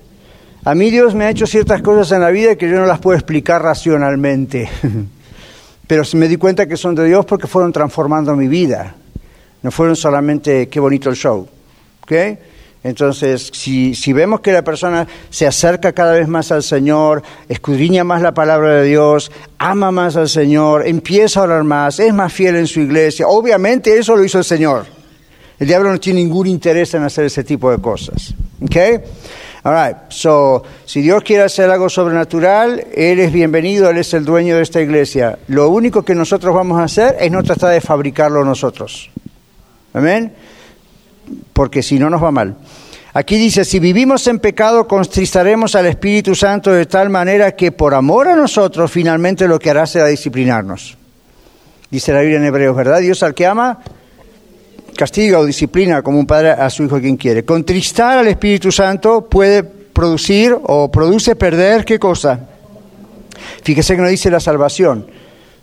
A mí Dios me ha hecho ciertas cosas en la vida que yo no las puedo explicar racionalmente. Pero me di cuenta que son de Dios porque fueron transformando mi vida. No fueron solamente qué bonito el show. ¿Okay? Entonces, si, si, vemos que la persona se acerca cada vez más al Señor, escudriña más la palabra de Dios, ama más al Señor, empieza a orar más, es más fiel en su iglesia, obviamente eso lo hizo el Señor. El diablo no tiene ningún interés en hacer ese tipo de cosas. ¿Okay? All right. So, si Dios quiere hacer algo sobrenatural, Él es bienvenido, Él es el dueño de esta iglesia. Lo único que nosotros vamos a hacer es no tratar de fabricarlo nosotros. Amén porque si no nos va mal. Aquí dice, si vivimos en pecado, contristaremos al Espíritu Santo de tal manera que por amor a nosotros finalmente lo que hará será disciplinarnos. Dice la Biblia en Hebreos, ¿verdad? Dios al que ama castiga o disciplina como un padre a su hijo quien quiere. Contristar al Espíritu Santo puede producir o produce perder qué cosa. Fíjese que no dice la salvación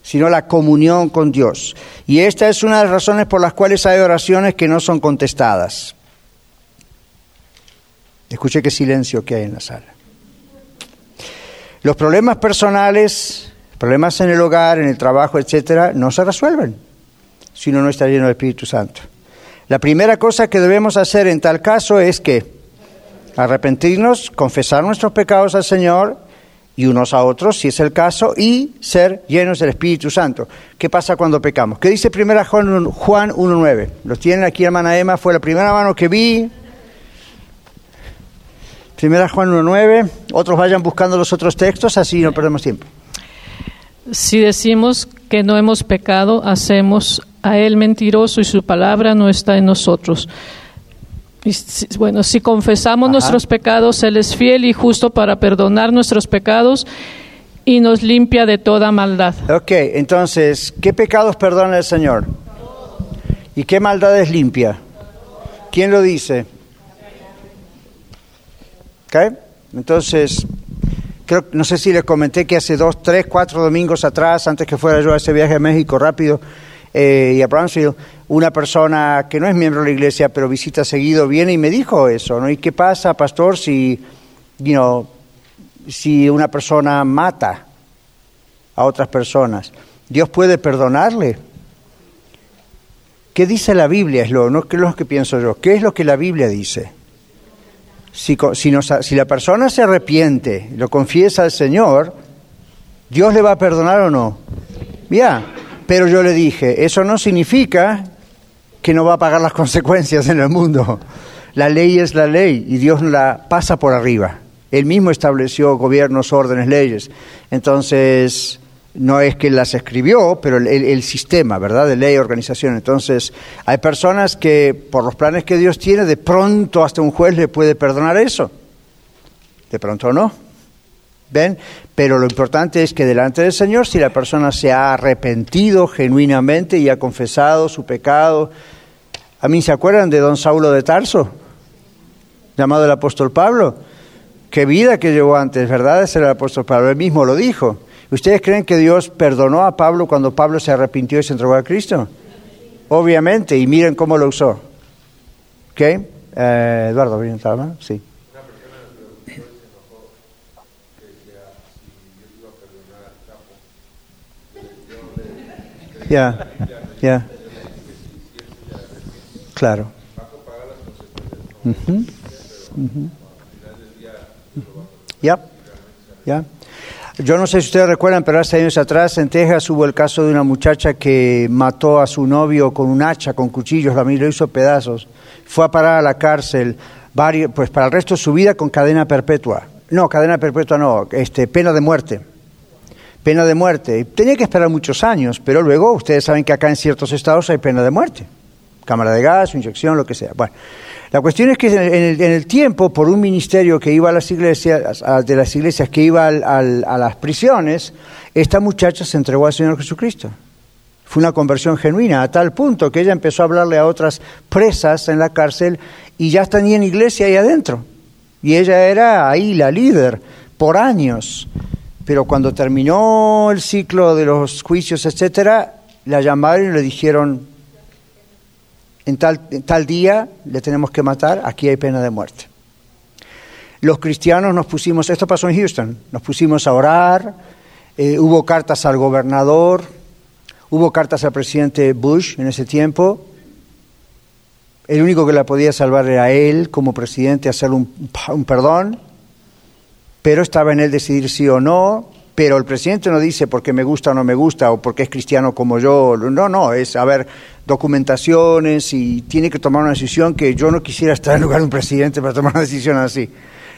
sino la comunión con Dios. Y esta es una de las razones por las cuales hay oraciones que no son contestadas. Escuche qué silencio que hay en la sala. Los problemas personales, problemas en el hogar, en el trabajo, etcétera, no se resuelven si uno no está lleno del Espíritu Santo. La primera cosa que debemos hacer en tal caso es que arrepentirnos, confesar nuestros pecados al Señor y unos a otros, si es el caso, y ser llenos del Espíritu Santo. ¿Qué pasa cuando pecamos? ¿Qué dice primera Juan, Juan 1.9? Los tienen aquí, hermana Emma, fue la primera mano que vi. Primera Juan 1.9, otros vayan buscando los otros textos, así no perdemos tiempo. Si decimos que no hemos pecado, hacemos a Él mentiroso y su palabra no está en nosotros. Bueno, si confesamos nuestros pecados, Él es fiel y justo para perdonar nuestros pecados y nos limpia de toda maldad. Ok, entonces, ¿qué pecados perdona el Señor? ¿Y qué maldades limpia? ¿Quién lo dice? Ok, entonces, creo, no sé si les comenté que hace dos, tres, cuatro domingos atrás, antes que fuera yo a ese viaje a México rápido, eh, y a Brownsville, una persona que no es miembro de la iglesia, pero visita seguido, viene y me dijo eso, ¿no? ¿Y qué pasa, pastor, si, you si una persona mata a otras personas? ¿Dios puede perdonarle? ¿Qué dice la Biblia? Es lo, no es lo que pienso yo. ¿Qué es lo que la Biblia dice? Si, si, si la persona se arrepiente, lo confiesa al Señor, ¿Dios le va a perdonar o no? Ya, pero yo le dije, eso no significa que no va a pagar las consecuencias en el mundo. La ley es la ley y Dios la pasa por arriba. Él mismo estableció gobiernos, órdenes, leyes. Entonces, no es que las escribió, pero el, sistema, ¿verdad? De ley, organización. Entonces, hay personas que, por los planes que Dios tiene, de pronto hasta un juez le puede perdonar eso. De pronto no. ¿Ven? Pero lo importante es que delante del Señor, si la persona se ha arrepentido genuinamente y ha confesado su pecado, a mí se acuerdan de don Saulo de Tarso, llamado el apóstol Pablo. Qué vida que llevó antes, ¿verdad? Ese el apóstol Pablo, él mismo lo dijo. ¿Ustedes creen que Dios perdonó a Pablo cuando Pablo se arrepintió y se entregó a Cristo? Obviamente, y miren cómo lo usó. ¿Ok? Eh, Eduardo, ¿bien? Sí. Ya, ya. Claro. Ya. ¿ya? Yo no sé si ustedes recuerdan, pero hace años atrás en Texas hubo el caso de una muchacha que mató a su novio con un hacha, con cuchillos, la lo hizo pedazos. Fue a parar a la cárcel varios, pues para el resto de su vida con cadena perpetua. No, cadena perpetua no, este, pena de muerte. Pena de muerte. Tenía que esperar muchos años, pero luego ustedes saben que acá en ciertos estados hay pena de muerte. Cámara de gas, inyección, lo que sea. Bueno, la cuestión es que en el, tiempo, por un ministerio que iba a las iglesias, de las iglesias que iba a las prisiones, esta muchacha se entregó al Señor Jesucristo. Fue una conversión genuina, a tal punto que ella empezó a hablarle a otras presas en la cárcel y ya en iglesia ahí adentro. Y ella era ahí la líder por años. Pero cuando terminó el ciclo de los juicios, etcétera, la llamaron y le dijeron, en tal, día le tenemos que matar, aquí hay pena de muerte. Los cristianos nos pusimos, esto pasó en Houston, nos pusimos a orar, eh, hubo cartas al gobernador, hubo cartas al presidente Bush en ese tiempo. El único que la podía salvar era él como presidente, hacerle un perdón, pero estaba en él decidir sí o no pero el presidente no dice porque me gusta o no me gusta o porque es cristiano como yo. No, no, es a documentaciones y tiene que tomar una decisión que yo no quisiera estar en lugar de un presidente para tomar una decisión así.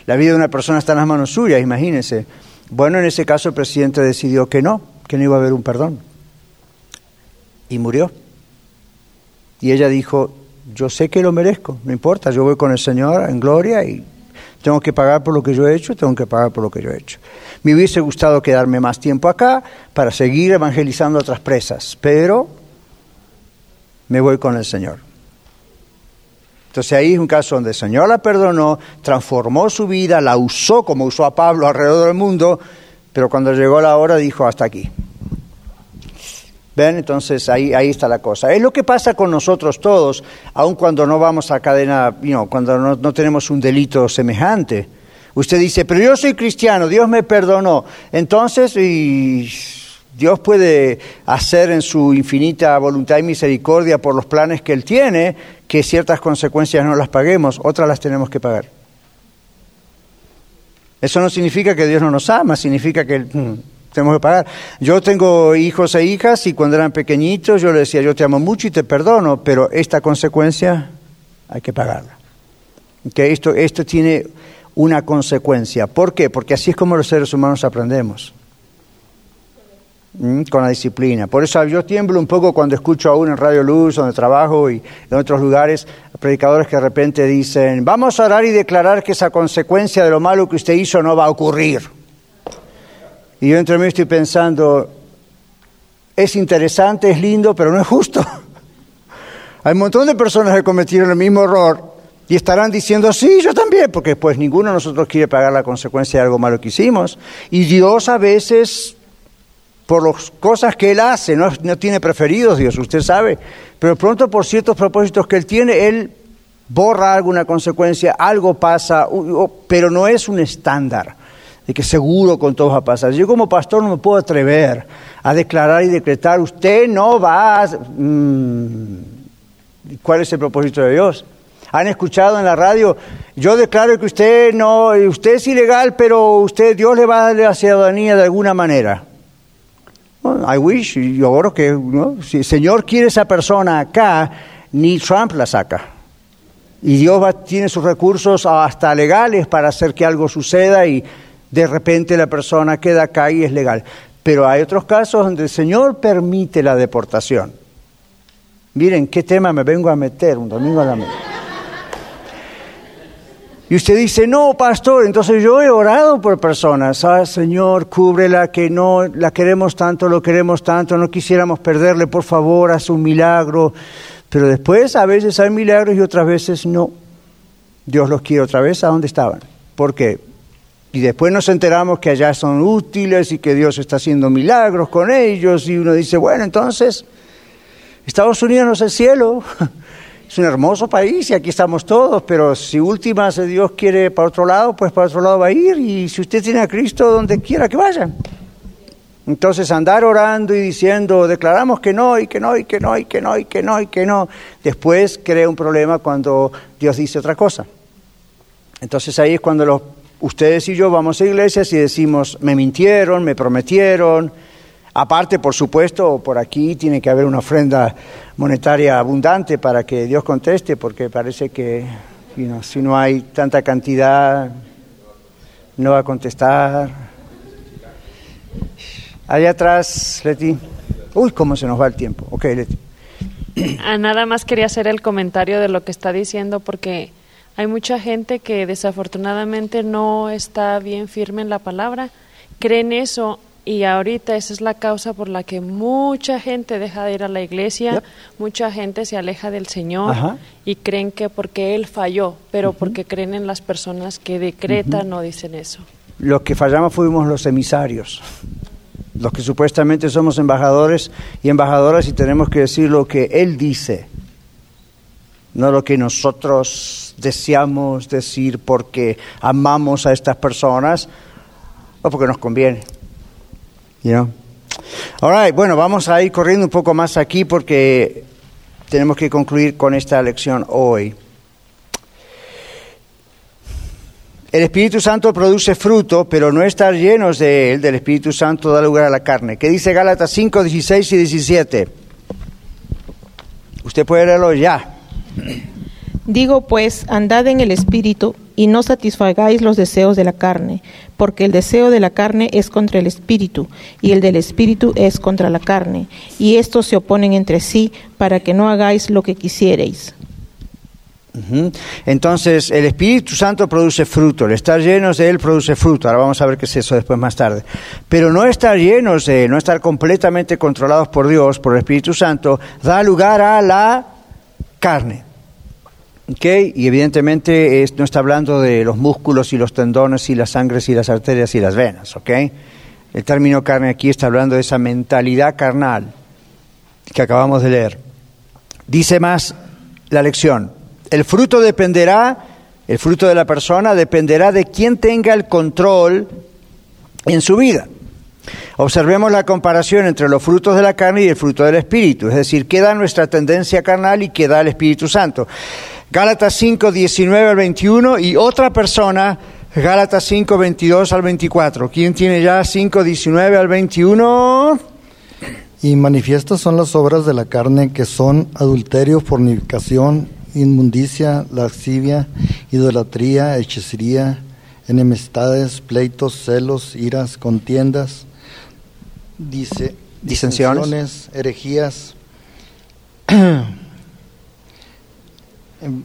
La vida de una persona está en las manos suyas, imagínense. Bueno, en ese caso el presidente decidió que no, que no iba a haber un perdón. Y murió. Y ella dijo, yo sé que lo merezco, no importa, yo voy con el Señor en gloria y tengo que pagar por lo que yo he hecho, tengo que pagar por lo que yo he hecho. Me hubiese gustado quedarme más tiempo acá para seguir evangelizando a otras presas, pero me voy con el Señor. Entonces ahí es un caso donde el Señor la perdonó, transformó su vida, la usó como usó a Pablo alrededor del mundo, pero cuando llegó la hora dijo hasta aquí. ¿Ven? Entonces ahí, ahí está la cosa. Es lo que pasa con nosotros todos, aun cuando no vamos a cadena, cuando no, no, tenemos un delito semejante. Usted dice, pero yo soy cristiano, Dios me perdonó. Entonces, Dios puede hacer en su infinita voluntad y misericordia por los planes que Él tiene, que ciertas consecuencias no las paguemos, otras las tenemos que pagar. Eso no significa que Dios no nos ama, significa que mm, tenemos que pagar. Yo tengo hijos e hijas y cuando eran pequeñitos yo les decía, yo te amo mucho y te perdono, pero esta consecuencia hay que pagarla. Que esto, esto tiene una consecuencia. ¿Por qué? Porque así es como los seres humanos aprendemos. Con la disciplina. Por eso yo tiemblo un poco cuando escucho aún en Radio Luz, donde trabajo y en otros lugares, predicadores que de repente dicen, vamos a orar y declarar que esa consecuencia de lo malo que usted hizo no va a ocurrir. Y yo entre mí estoy pensando, es interesante, es lindo, pero no es justo. Hay un montón de personas que cometieron el mismo error y estarán diciendo, sí, yo también, porque pues ninguno de nosotros quiere pagar la consecuencia de algo malo que hicimos. Y Dios a veces, por las cosas que Él hace, no, no tiene preferidos Dios, usted sabe, pero pronto por ciertos propósitos que Él tiene, Él borra alguna consecuencia, algo pasa, pero no es un estándar de que seguro con todos va a pasar. Yo como pastor no me puedo atrever a declarar y decretar, usted no va a... Mm, ¿Cuál es el propósito de Dios? Han escuchado en la radio, yo declaro que usted no, usted es ilegal, pero usted, Dios le va a dar la ciudadanía de alguna manera. I wish, yo oro que, si el Señor quiere esa persona acá, ni Trump la saca. Y Dios tiene sus recursos hasta legales para hacer que algo suceda y de repente la persona queda acá y es legal. Pero hay otros casos donde el Señor permite la deportación. Miren qué tema me vengo a meter un domingo a la mañana. Y usted dice, no, pastor, entonces yo he orado por personas. Ah, Señor, cúbrela, que no la queremos tanto, lo queremos tanto, no quisiéramos perderle, por favor, haz un milagro. Pero después a veces hay milagros y otras veces no. Dios los quiere otra vez a donde estaban. ¿Por qué? Y después nos enteramos que allá son útiles y que Dios está haciendo milagros con ellos y uno dice, bueno, entonces, Estados Unidos no es el cielo, es un hermoso país y aquí estamos todos, pero si últimas Dios quiere para otro lado, pues para otro lado va a ir y si usted tiene a Cristo donde quiera que vaya. Entonces andar orando y diciendo, declaramos que no, y que no, y que no, y que no, y que no, y que no, después crea un problema cuando Dios dice otra cosa. Entonces ahí es cuando los ustedes y yo vamos a iglesias y decimos, me mintieron, me prometieron. Aparte, por supuesto, por aquí tiene que haber una ofrenda monetaria abundante para que Dios conteste, porque parece que si no hay tanta cantidad, no va a contestar. Allá atrás, Leti. Uy, cómo se nos va el tiempo. Ok, Leti. Ah, nada más quería hacer el comentario de lo que está diciendo porque hay mucha gente que desafortunadamente no está bien firme en la palabra, creen eso y ahorita esa es la causa por la que mucha gente deja de ir a la iglesia, mucha gente se aleja del Señor y creen que porque Él falló, pero porque creen en las personas que decretan no dicen eso. Los que fallamos fuimos los emisarios los que supuestamente somos embajadores y embajadoras y tenemos que decir lo que Él dice, no lo que nosotros deseamos decir porque amamos a estas personas o porque nos conviene. You know? bueno, vamos a ir corriendo un poco más aquí porque tenemos que concluir con esta lección hoy. El Espíritu Santo produce fruto, pero no estar llenos de él, del Espíritu Santo, da lugar a la carne. ¿Qué dice Gálatas 5, 16 y 17? Usted puede leerlo ya. Digo pues, andad en el Espíritu y no satisfagáis los deseos de la carne, porque el deseo de la carne es contra el Espíritu y el del Espíritu es contra la carne, y estos se oponen entre sí para que no hagáis lo que quisierais. Entonces, el Espíritu Santo produce fruto, el estar llenos de Él produce fruto. Ahora vamos a ver qué es eso después más tarde. Pero no estar llenos de Él, no estar completamente controlados por Dios, por el Espíritu Santo, da lugar a la carne. ¿Okay? Y evidentemente no está hablando de los músculos y los tendones y las sangres y las arterias y las venas. ¿okay? El término carne aquí está hablando de esa mentalidad carnal que acabamos de leer. Dice más la lección, el fruto dependerá, el fruto de la persona dependerá de quién tenga el control en su vida. Observemos la comparación entre los frutos de la carne y el fruto del Espíritu, es decir, qué da nuestra tendencia carnal y qué da el Espíritu Santo. Gálatas 5, 19 al 21 y otra persona, Gálatas 5, 22 al 24. ¿Quién tiene ya 5, 19 al 21? Y manifiestas son las obras de la carne que son adulterio, fornicación, inmundicia, lascivia, idolatría, hechicería, enemistades, pleitos, celos, iras, contiendas, dice, disensiones, herejías,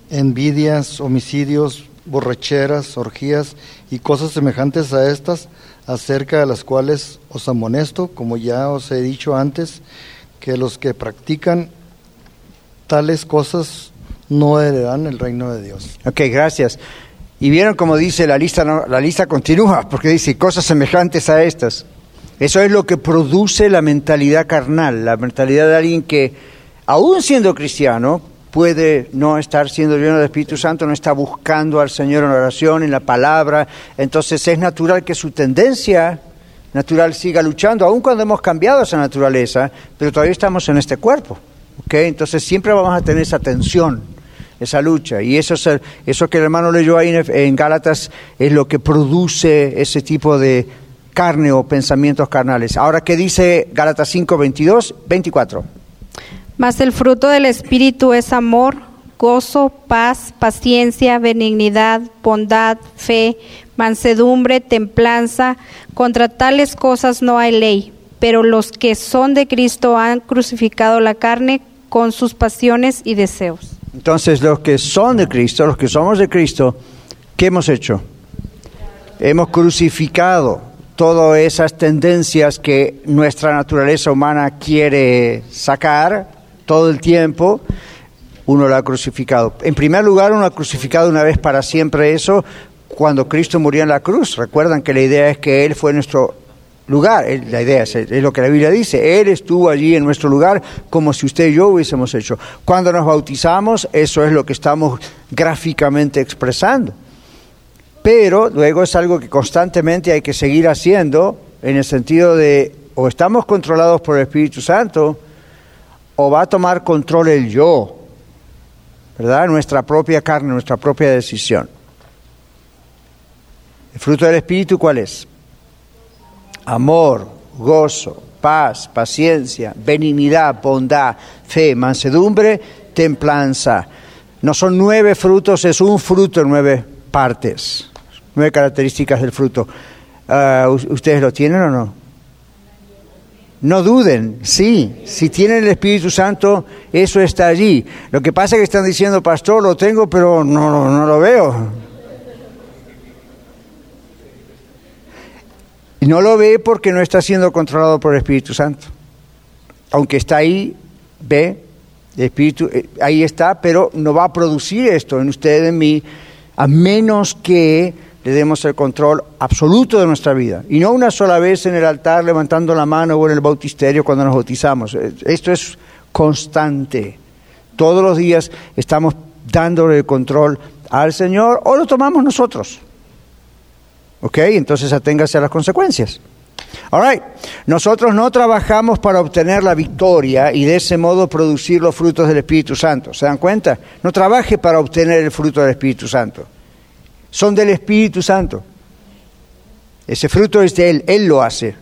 envidias, homicidios, borracheras, orgías y cosas semejantes a estas, acerca de las cuales os amonesto, como ya os he dicho antes, que los que practican tales cosas no heredan el reino de Dios. Ok, gracias. Y vieron como dice la lista, la lista continúa, porque dice cosas semejantes a estas. Eso es lo que produce la mentalidad carnal, la mentalidad de alguien que, aún siendo cristiano, puede no estar siendo lleno del Espíritu Santo, no está buscando al Señor en oración, en la palabra. Entonces es natural que su tendencia natural siga luchando, aun cuando hemos cambiado esa naturaleza, pero todavía estamos en este cuerpo. ¿okay? Entonces siempre vamos a tener esa tensión esa lucha. Y eso, es eso que el hermano leyó ahí en, Gálatas es lo que produce ese tipo de carne o pensamientos carnales. Ahora, ¿qué dice Gálatas 5, 22, 24? Mas el fruto del Espíritu es amor, gozo, paz, paciencia, benignidad, bondad, fe, mansedumbre, templanza. Contra tales cosas no hay ley. Pero los que son de Cristo han crucificado la carne con sus pasiones y deseos. Entonces, los que son de Cristo, los que somos de Cristo, ¿qué hemos hecho? Hemos crucificado todas esas tendencias que nuestra naturaleza humana quiere sacar todo el tiempo. Uno lo ha crucificado. En primer lugar, uno ha crucificado una vez para siempre eso cuando Cristo murió en la cruz. Recuerdan que la idea es que Él fue nuestro lugar. La idea es, lo que la Biblia dice. Él estuvo allí en nuestro lugar como si usted y yo hubiésemos hecho. Cuando nos bautizamos, eso es lo que estamos gráficamente expresando. Pero luego es algo que constantemente hay que seguir haciendo en el sentido de o estamos controlados por el Espíritu Santo o va a tomar control el yo, ¿verdad? Nuestra propia carne, nuestra propia decisión. ¿El fruto del Espíritu cuál es? Amor, gozo, paz, paciencia, benignidad, bondad, fe, mansedumbre, templanza. No son nueve frutos, es un fruto en nueve partes, nueve características del fruto. Ah, ¿Ustedes lo tienen o no? No duden, sí, si tienen el Espíritu Santo, eso está allí. Lo que pasa es que están diciendo, pastor, lo tengo, pero no, no lo veo. No lo ve porque no está siendo controlado por el Espíritu Santo. Aunque está ahí, ve, el Espíritu, eh, ahí está, pero no va a producir esto en usted, en mí, a menos que le demos el control absoluto de nuestra vida. Y no una sola vez en el altar levantando la mano o en el bautisterio cuando nos bautizamos. Eh, esto es constante. Todos los días estamos dándole el control al Señor o lo tomamos nosotros. ¿Ok? Entonces aténgase a las consecuencias. All right. Nosotros no trabajamos para obtener la victoria y de ese modo producir los frutos del Espíritu Santo. ¿Se dan cuenta? No trabaje para obtener el fruto del Espíritu Santo son del Espíritu Santo. Ese fruto es de Él, Él lo hace.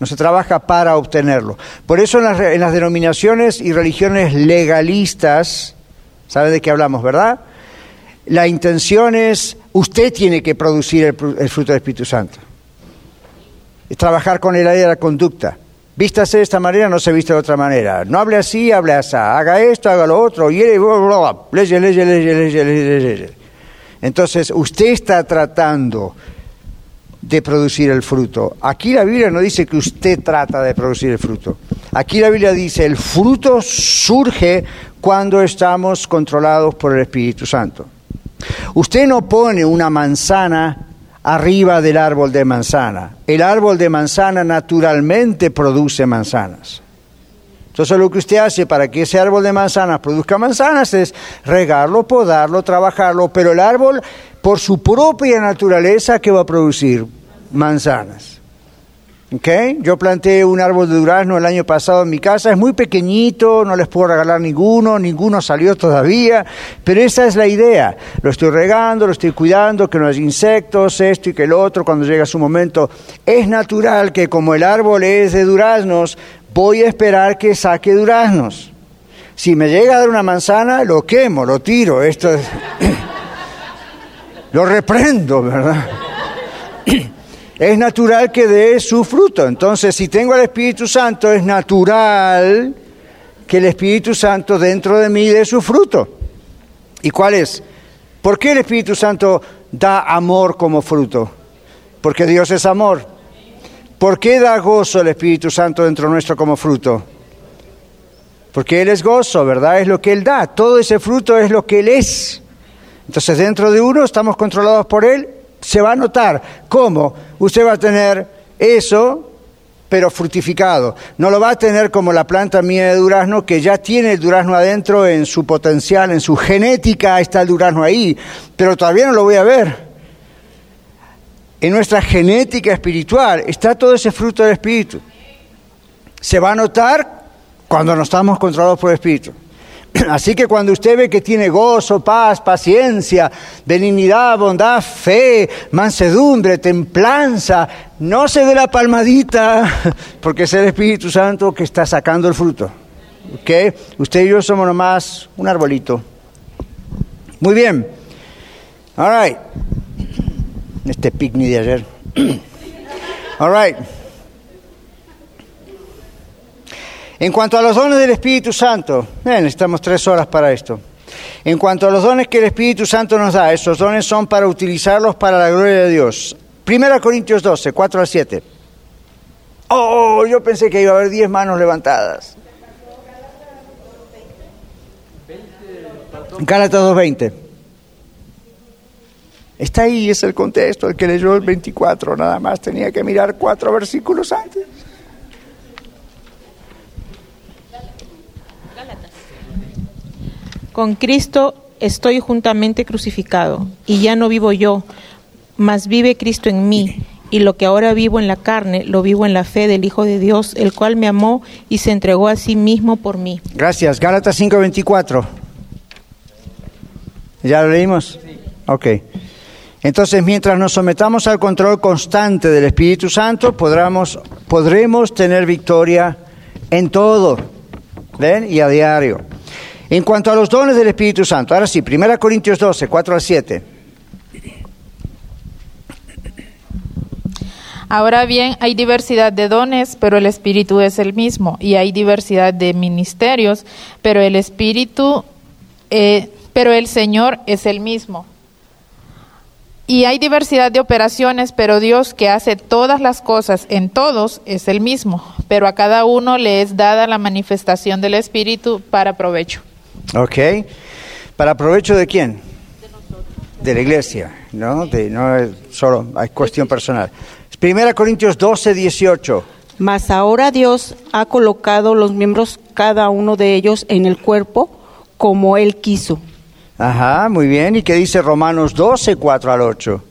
No se trabaja para obtenerlo. Por eso en las, denominaciones y religiones legalistas, ¿sabe de qué hablamos, verdad? La intención es, usted tiene que producir el, fruto del Espíritu Santo. Es trabajar con el área de la conducta. Vístase de esta manera, no se viste de otra manera. No hable así, hable así. Haga esto, haga lo otro. Y bla, bla, bla. Leye, leye, leye, leye, leye. Entonces, usted está tratando de producir el fruto. Aquí la Biblia no dice que usted trata de producir el fruto. Aquí la Biblia dice, el fruto surge cuando estamos controlados por el Espíritu Santo. Usted no pone una manzana arriba del árbol de manzana. El árbol de manzana naturalmente produce manzanas. Entonces lo que usted hace para que ese árbol de manzanas produzca manzanas es regarlo, podarlo, trabajarlo, pero el árbol por su propia naturaleza que va a producir manzanas. ¿Okay? Yo planté un árbol de durazno el año pasado en mi casa, es muy pequeñito, no les puedo regalar ninguno, ninguno salió todavía, pero esa es la idea. Lo estoy regando, lo estoy cuidando, que no haya insectos, esto y que el otro, cuando llega su momento. Es natural que como el árbol es de duraznos, voy a esperar que saque duraznos. Si me llega a dar una manzana, lo quemo, lo tiro. Esto lo reprendo, ¿verdad? es natural que dé su fruto. Entonces, si tengo al Espíritu Santo, es natural que el Espíritu Santo dentro de mí dé su fruto. ¿Y cuál es? ¿Por qué el Espíritu Santo da amor como fruto? Porque Dios es amor. ¿Por qué da gozo el Espíritu Santo dentro nuestro como fruto? Porque Él es gozo, ¿verdad? Es lo que Él da. Todo ese fruto es lo que Él es. Entonces dentro de uno estamos controlados por Él. Se va a notar cómo usted va a tener eso, pero fructificado. No lo va a tener como la planta mía de durazno, que ya tiene el durazno adentro en su potencial, en su genética, está el durazno ahí, pero todavía no lo voy a ver en nuestra genética espiritual está todo ese fruto del Espíritu. Se va a notar cuando no estamos controlados por el Espíritu. Así que cuando usted ve que tiene gozo, paz, paciencia, benignidad, bondad, fe, mansedumbre, templanza, no se dé la palmadita, porque es el Espíritu Santo que está sacando el fruto. ¿Ok? Usted y yo somos nomás un arbolito. Muy bien. All right este picnic de ayer. All right. En cuanto a los dones del Espíritu Santo, necesitamos tres horas para esto. En cuanto a los dones que el Espíritu Santo nos da, esos dones son para utilizarlos para la gloria de Dios. Primera Corintios 12, 4 al 7. Oh, yo pensé que iba a haber 10 manos levantadas. Gálatas 2.20. Está ahí, es el contexto, el que leyó el 24, nada más tenía que mirar cuatro versículos antes. Con Cristo estoy juntamente crucificado, y ya no vivo yo, mas vive Cristo en mí, y lo que ahora vivo en la carne, lo vivo en la fe del Hijo de Dios, el cual me amó y se entregó a sí mismo por mí. Gracias. Gálatas 5:24. ¿Ya lo leímos? Ok. Entonces, mientras nos sometamos al control constante del Espíritu Santo, podremos, podremos tener victoria en todo, ¿ven? Y a diario. En cuanto a los dones del Espíritu Santo, ahora sí, 1 Corintios 12, 4 al 7. Ahora bien, hay diversidad de dones, pero el Espíritu es el mismo. Y hay diversidad de ministerios, pero el Espíritu, eh, pero el Señor es el mismo. Y hay diversidad de operaciones, pero Dios que hace todas las cosas en todos es el mismo. Pero a cada uno le es dada la manifestación del Espíritu para provecho. Ok. ¿Para provecho de quién? De, la iglesia, ¿no? De, no es solo, hay cuestión personal. Primera Corintios 12, 18. Mas ahora Dios ha colocado los miembros, cada uno de ellos, en el cuerpo como Él quiso. Ajá, muy bien. ¿Y qué dice Romanos 12, 4 al 8?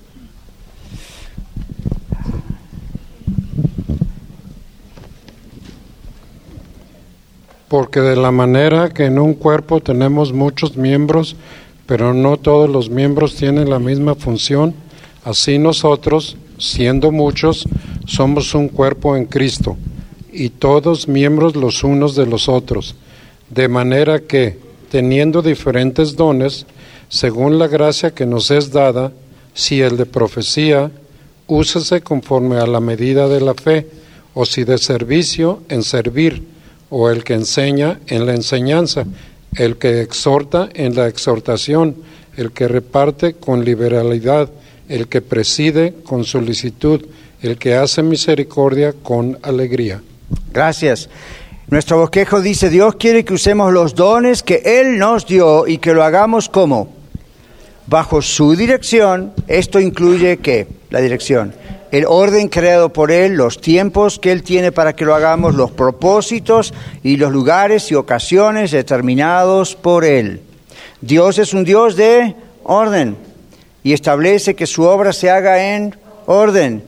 Porque de la manera que en un cuerpo tenemos muchos miembros, pero no todos los miembros tienen la misma función, así nosotros, siendo muchos, somos un cuerpo en Cristo, y todos miembros los unos de los otros, de manera que, teniendo diferentes dones, según la gracia que nos es dada, si el de profecía, úsese conforme a la medida de la fe, o si de servicio, en servir, o el que enseña, en la enseñanza, el que exhorta, en la exhortación, el que reparte con liberalidad, el que preside con solicitud, el que hace misericordia con alegría. Gracias. Nuestro bosquejo dice, Dios quiere que usemos los dones que Él nos dio y que lo hagamos como bajo su dirección. Esto incluye qué? La dirección. El orden creado por Él, los tiempos que Él tiene para que lo hagamos, los propósitos y los lugares y ocasiones determinados por Él. Dios es un Dios de orden y establece que su obra se haga en orden.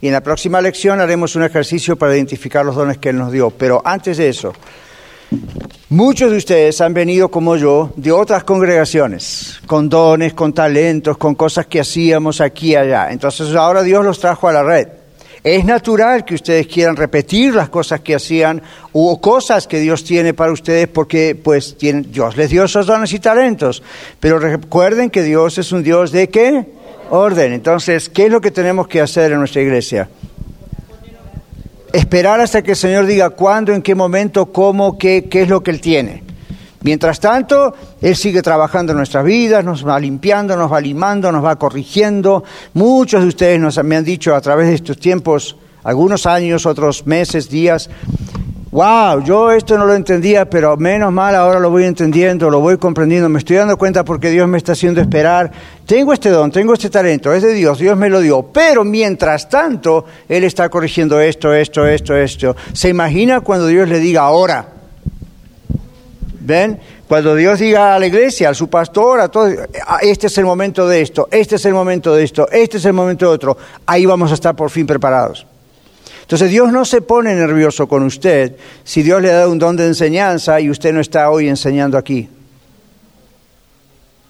Y en la próxima lección haremos un ejercicio para identificar los dones que Él nos dio. Pero antes de eso, muchos de ustedes han venido como yo de otras congregaciones, con dones, con talentos, con cosas que hacíamos aquí y allá. Entonces ahora Dios los trajo a la red. Es natural que ustedes quieran repetir las cosas que hacían o cosas que Dios tiene para ustedes porque pues Dios les dio esos dones y talentos. Pero recuerden que Dios es un Dios de qué? Orden. Entonces, ¿qué es lo que tenemos que hacer en nuestra iglesia? Esperar hasta que el Señor diga cuándo, en qué momento, cómo, qué, qué es lo que Él tiene. Mientras tanto, Él sigue trabajando en nuestras vidas, nos va limpiando, nos va limando, nos va corrigiendo. Muchos de ustedes nos, me han dicho a través de estos tiempos, algunos años, otros meses, días, wow, yo esto no lo entendía, pero menos mal ahora lo voy entendiendo, lo voy comprendiendo, me estoy dando cuenta porque Dios me está haciendo esperar. Tengo este don, tengo este talento, es de Dios, Dios me lo dio, pero mientras tanto, Él está corrigiendo esto, esto, esto, esto. ¿Se imagina cuando Dios le diga ahora? ¿Ven? Cuando Dios diga a la iglesia, a su pastor, a todos, ah, este es el momento de esto, este es el momento de esto, este es el momento de otro, ahí vamos a estar por fin preparados. Entonces Dios no se pone nervioso con usted si Dios le da un don de enseñanza y usted no está hoy enseñando aquí.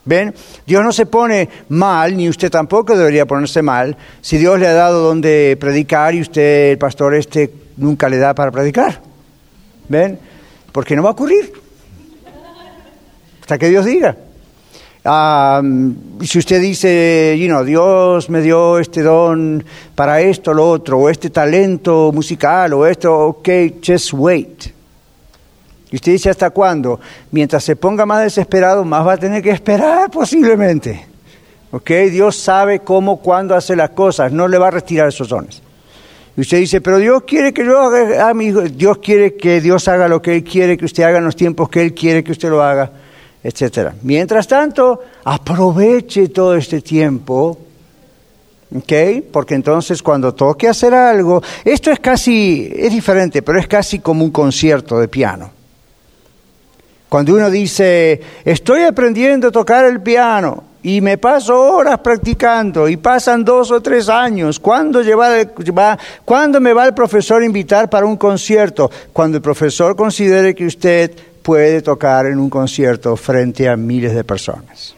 ¿Ven? Dios no se pone mal, ni usted tampoco debería ponerse mal, si Dios le ha dado don de predicar y usted, el pastor este, nunca le da para predicar. ¿Ven? Porque no va a ocurrir hasta que Dios diga. Si usted dice, you know, Dios me dio este don para esto, lo otro, o este talento musical, o esto, ok, just wait. Y usted dice, ¿hasta cuándo? Mientras se ponga más desesperado, más va a tener que esperar posiblemente. ¿Ok? Dios sabe cómo, cuándo hace las cosas, no le va a retirar esos dones. Y usted dice, pero Dios quiere que yo haga, ah, Dios quiere que Dios haga lo que Él quiere, que usted haga en los tiempos que Él quiere que usted lo haga etcétera. Mientras tanto, aproveche todo este tiempo, ¿ok? Porque entonces cuando toque hacer algo, esto es casi, es diferente, pero es casi como un concierto de piano. Cuando uno dice, estoy aprendiendo a tocar el piano y me paso horas practicando y pasan dos o tres años, ¿cuándo, ¿cuándo me va el profesor a invitar para un concierto? Cuando el profesor considere que usted puede tocar en un concierto frente a miles de personas.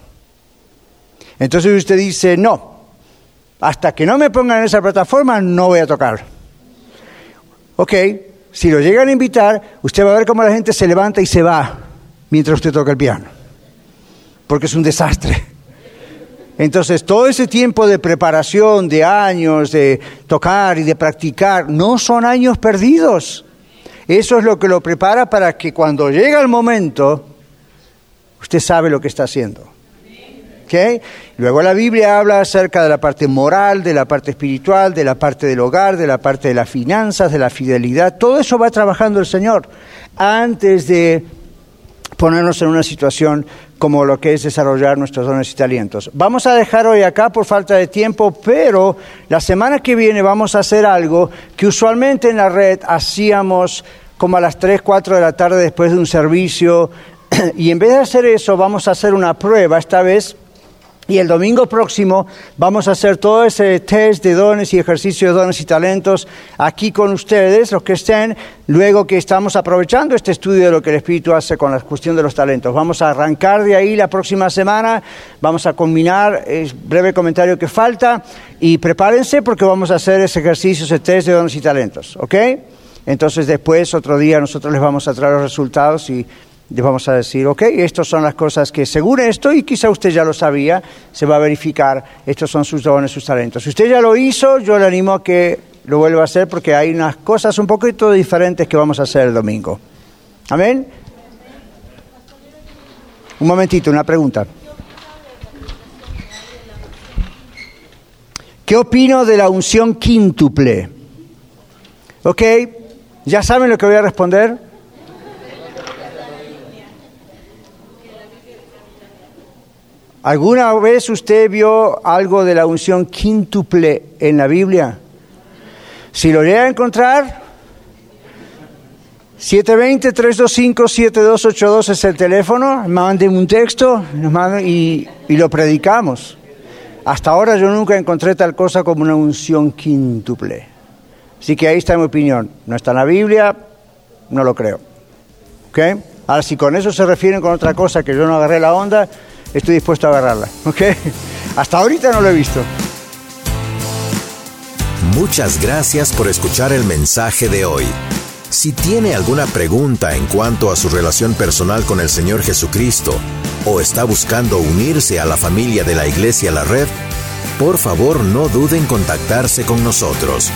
Entonces usted dice, no, hasta que no me pongan en esa plataforma no voy a tocar. Ok, si lo llegan a invitar, usted va a ver cómo la gente se levanta y se va mientras usted toca el piano, porque es un desastre. Entonces, todo ese tiempo de preparación, de años, de tocar y de practicar, no son años perdidos. Eso es lo que lo prepara para que cuando llega el momento, usted sabe lo que está haciendo. Luego la Biblia habla acerca de la parte moral, de la parte espiritual, de la parte del hogar, de la parte de las finanzas, de la fidelidad. Todo eso va trabajando el Señor antes de ponernos en una situación como lo que es desarrollar nuestros dones y talentos. Vamos a dejar hoy acá por falta de tiempo, pero la semana que viene vamos a hacer algo que usualmente en la red hacíamos como a las 3, 4 de la tarde después de un servicio. Y en vez de hacer eso, vamos a hacer una prueba, esta vez y el domingo próximo vamos a hacer todo ese test de dones y ejercicio de dones y talentos aquí con ustedes, los que estén, luego que estamos aprovechando este estudio de lo que el Espíritu hace con la cuestión de los talentos. Vamos a arrancar de ahí la próxima semana, vamos a combinar el breve comentario que falta y prepárense porque vamos a hacer ese ejercicio, ese test de dones y talentos, ¿ok? Entonces después, otro día, nosotros les vamos a traer los resultados y les vamos a decir, ok, estas son las cosas que según esto, y quizá usted ya lo sabía, se va a verificar, estos son sus dones, sus talentos. Si usted ya lo hizo, yo le animo a que lo vuelva a hacer porque hay unas cosas un poquito diferentes que vamos a hacer el domingo. Amén. Un momentito, una pregunta. ¿Qué opino de la unción quíntuple? ¿Ok? ¿Ya saben lo que voy a responder? ¿Alguna vez usted vio algo de la unción quíntuple en la Biblia? Si lo llega a encontrar, 720-325-7282 es el teléfono, manden un texto y, y lo predicamos. Hasta ahora yo nunca encontré tal cosa como una unción quíntuple. Así que ahí está mi opinión. No está en la Biblia, no lo creo. ¿Ok? Ahora, si con eso se refieren con otra cosa que yo no agarré la onda, estoy dispuesto a agarrarla. ¿Ok? Hasta ahorita no lo he visto. Muchas gracias por escuchar el mensaje de hoy. Si tiene alguna pregunta en cuanto a su relación personal con el Señor Jesucristo o está buscando unirse a la familia de la Iglesia La Red, por favor no duden en contactarse con nosotros.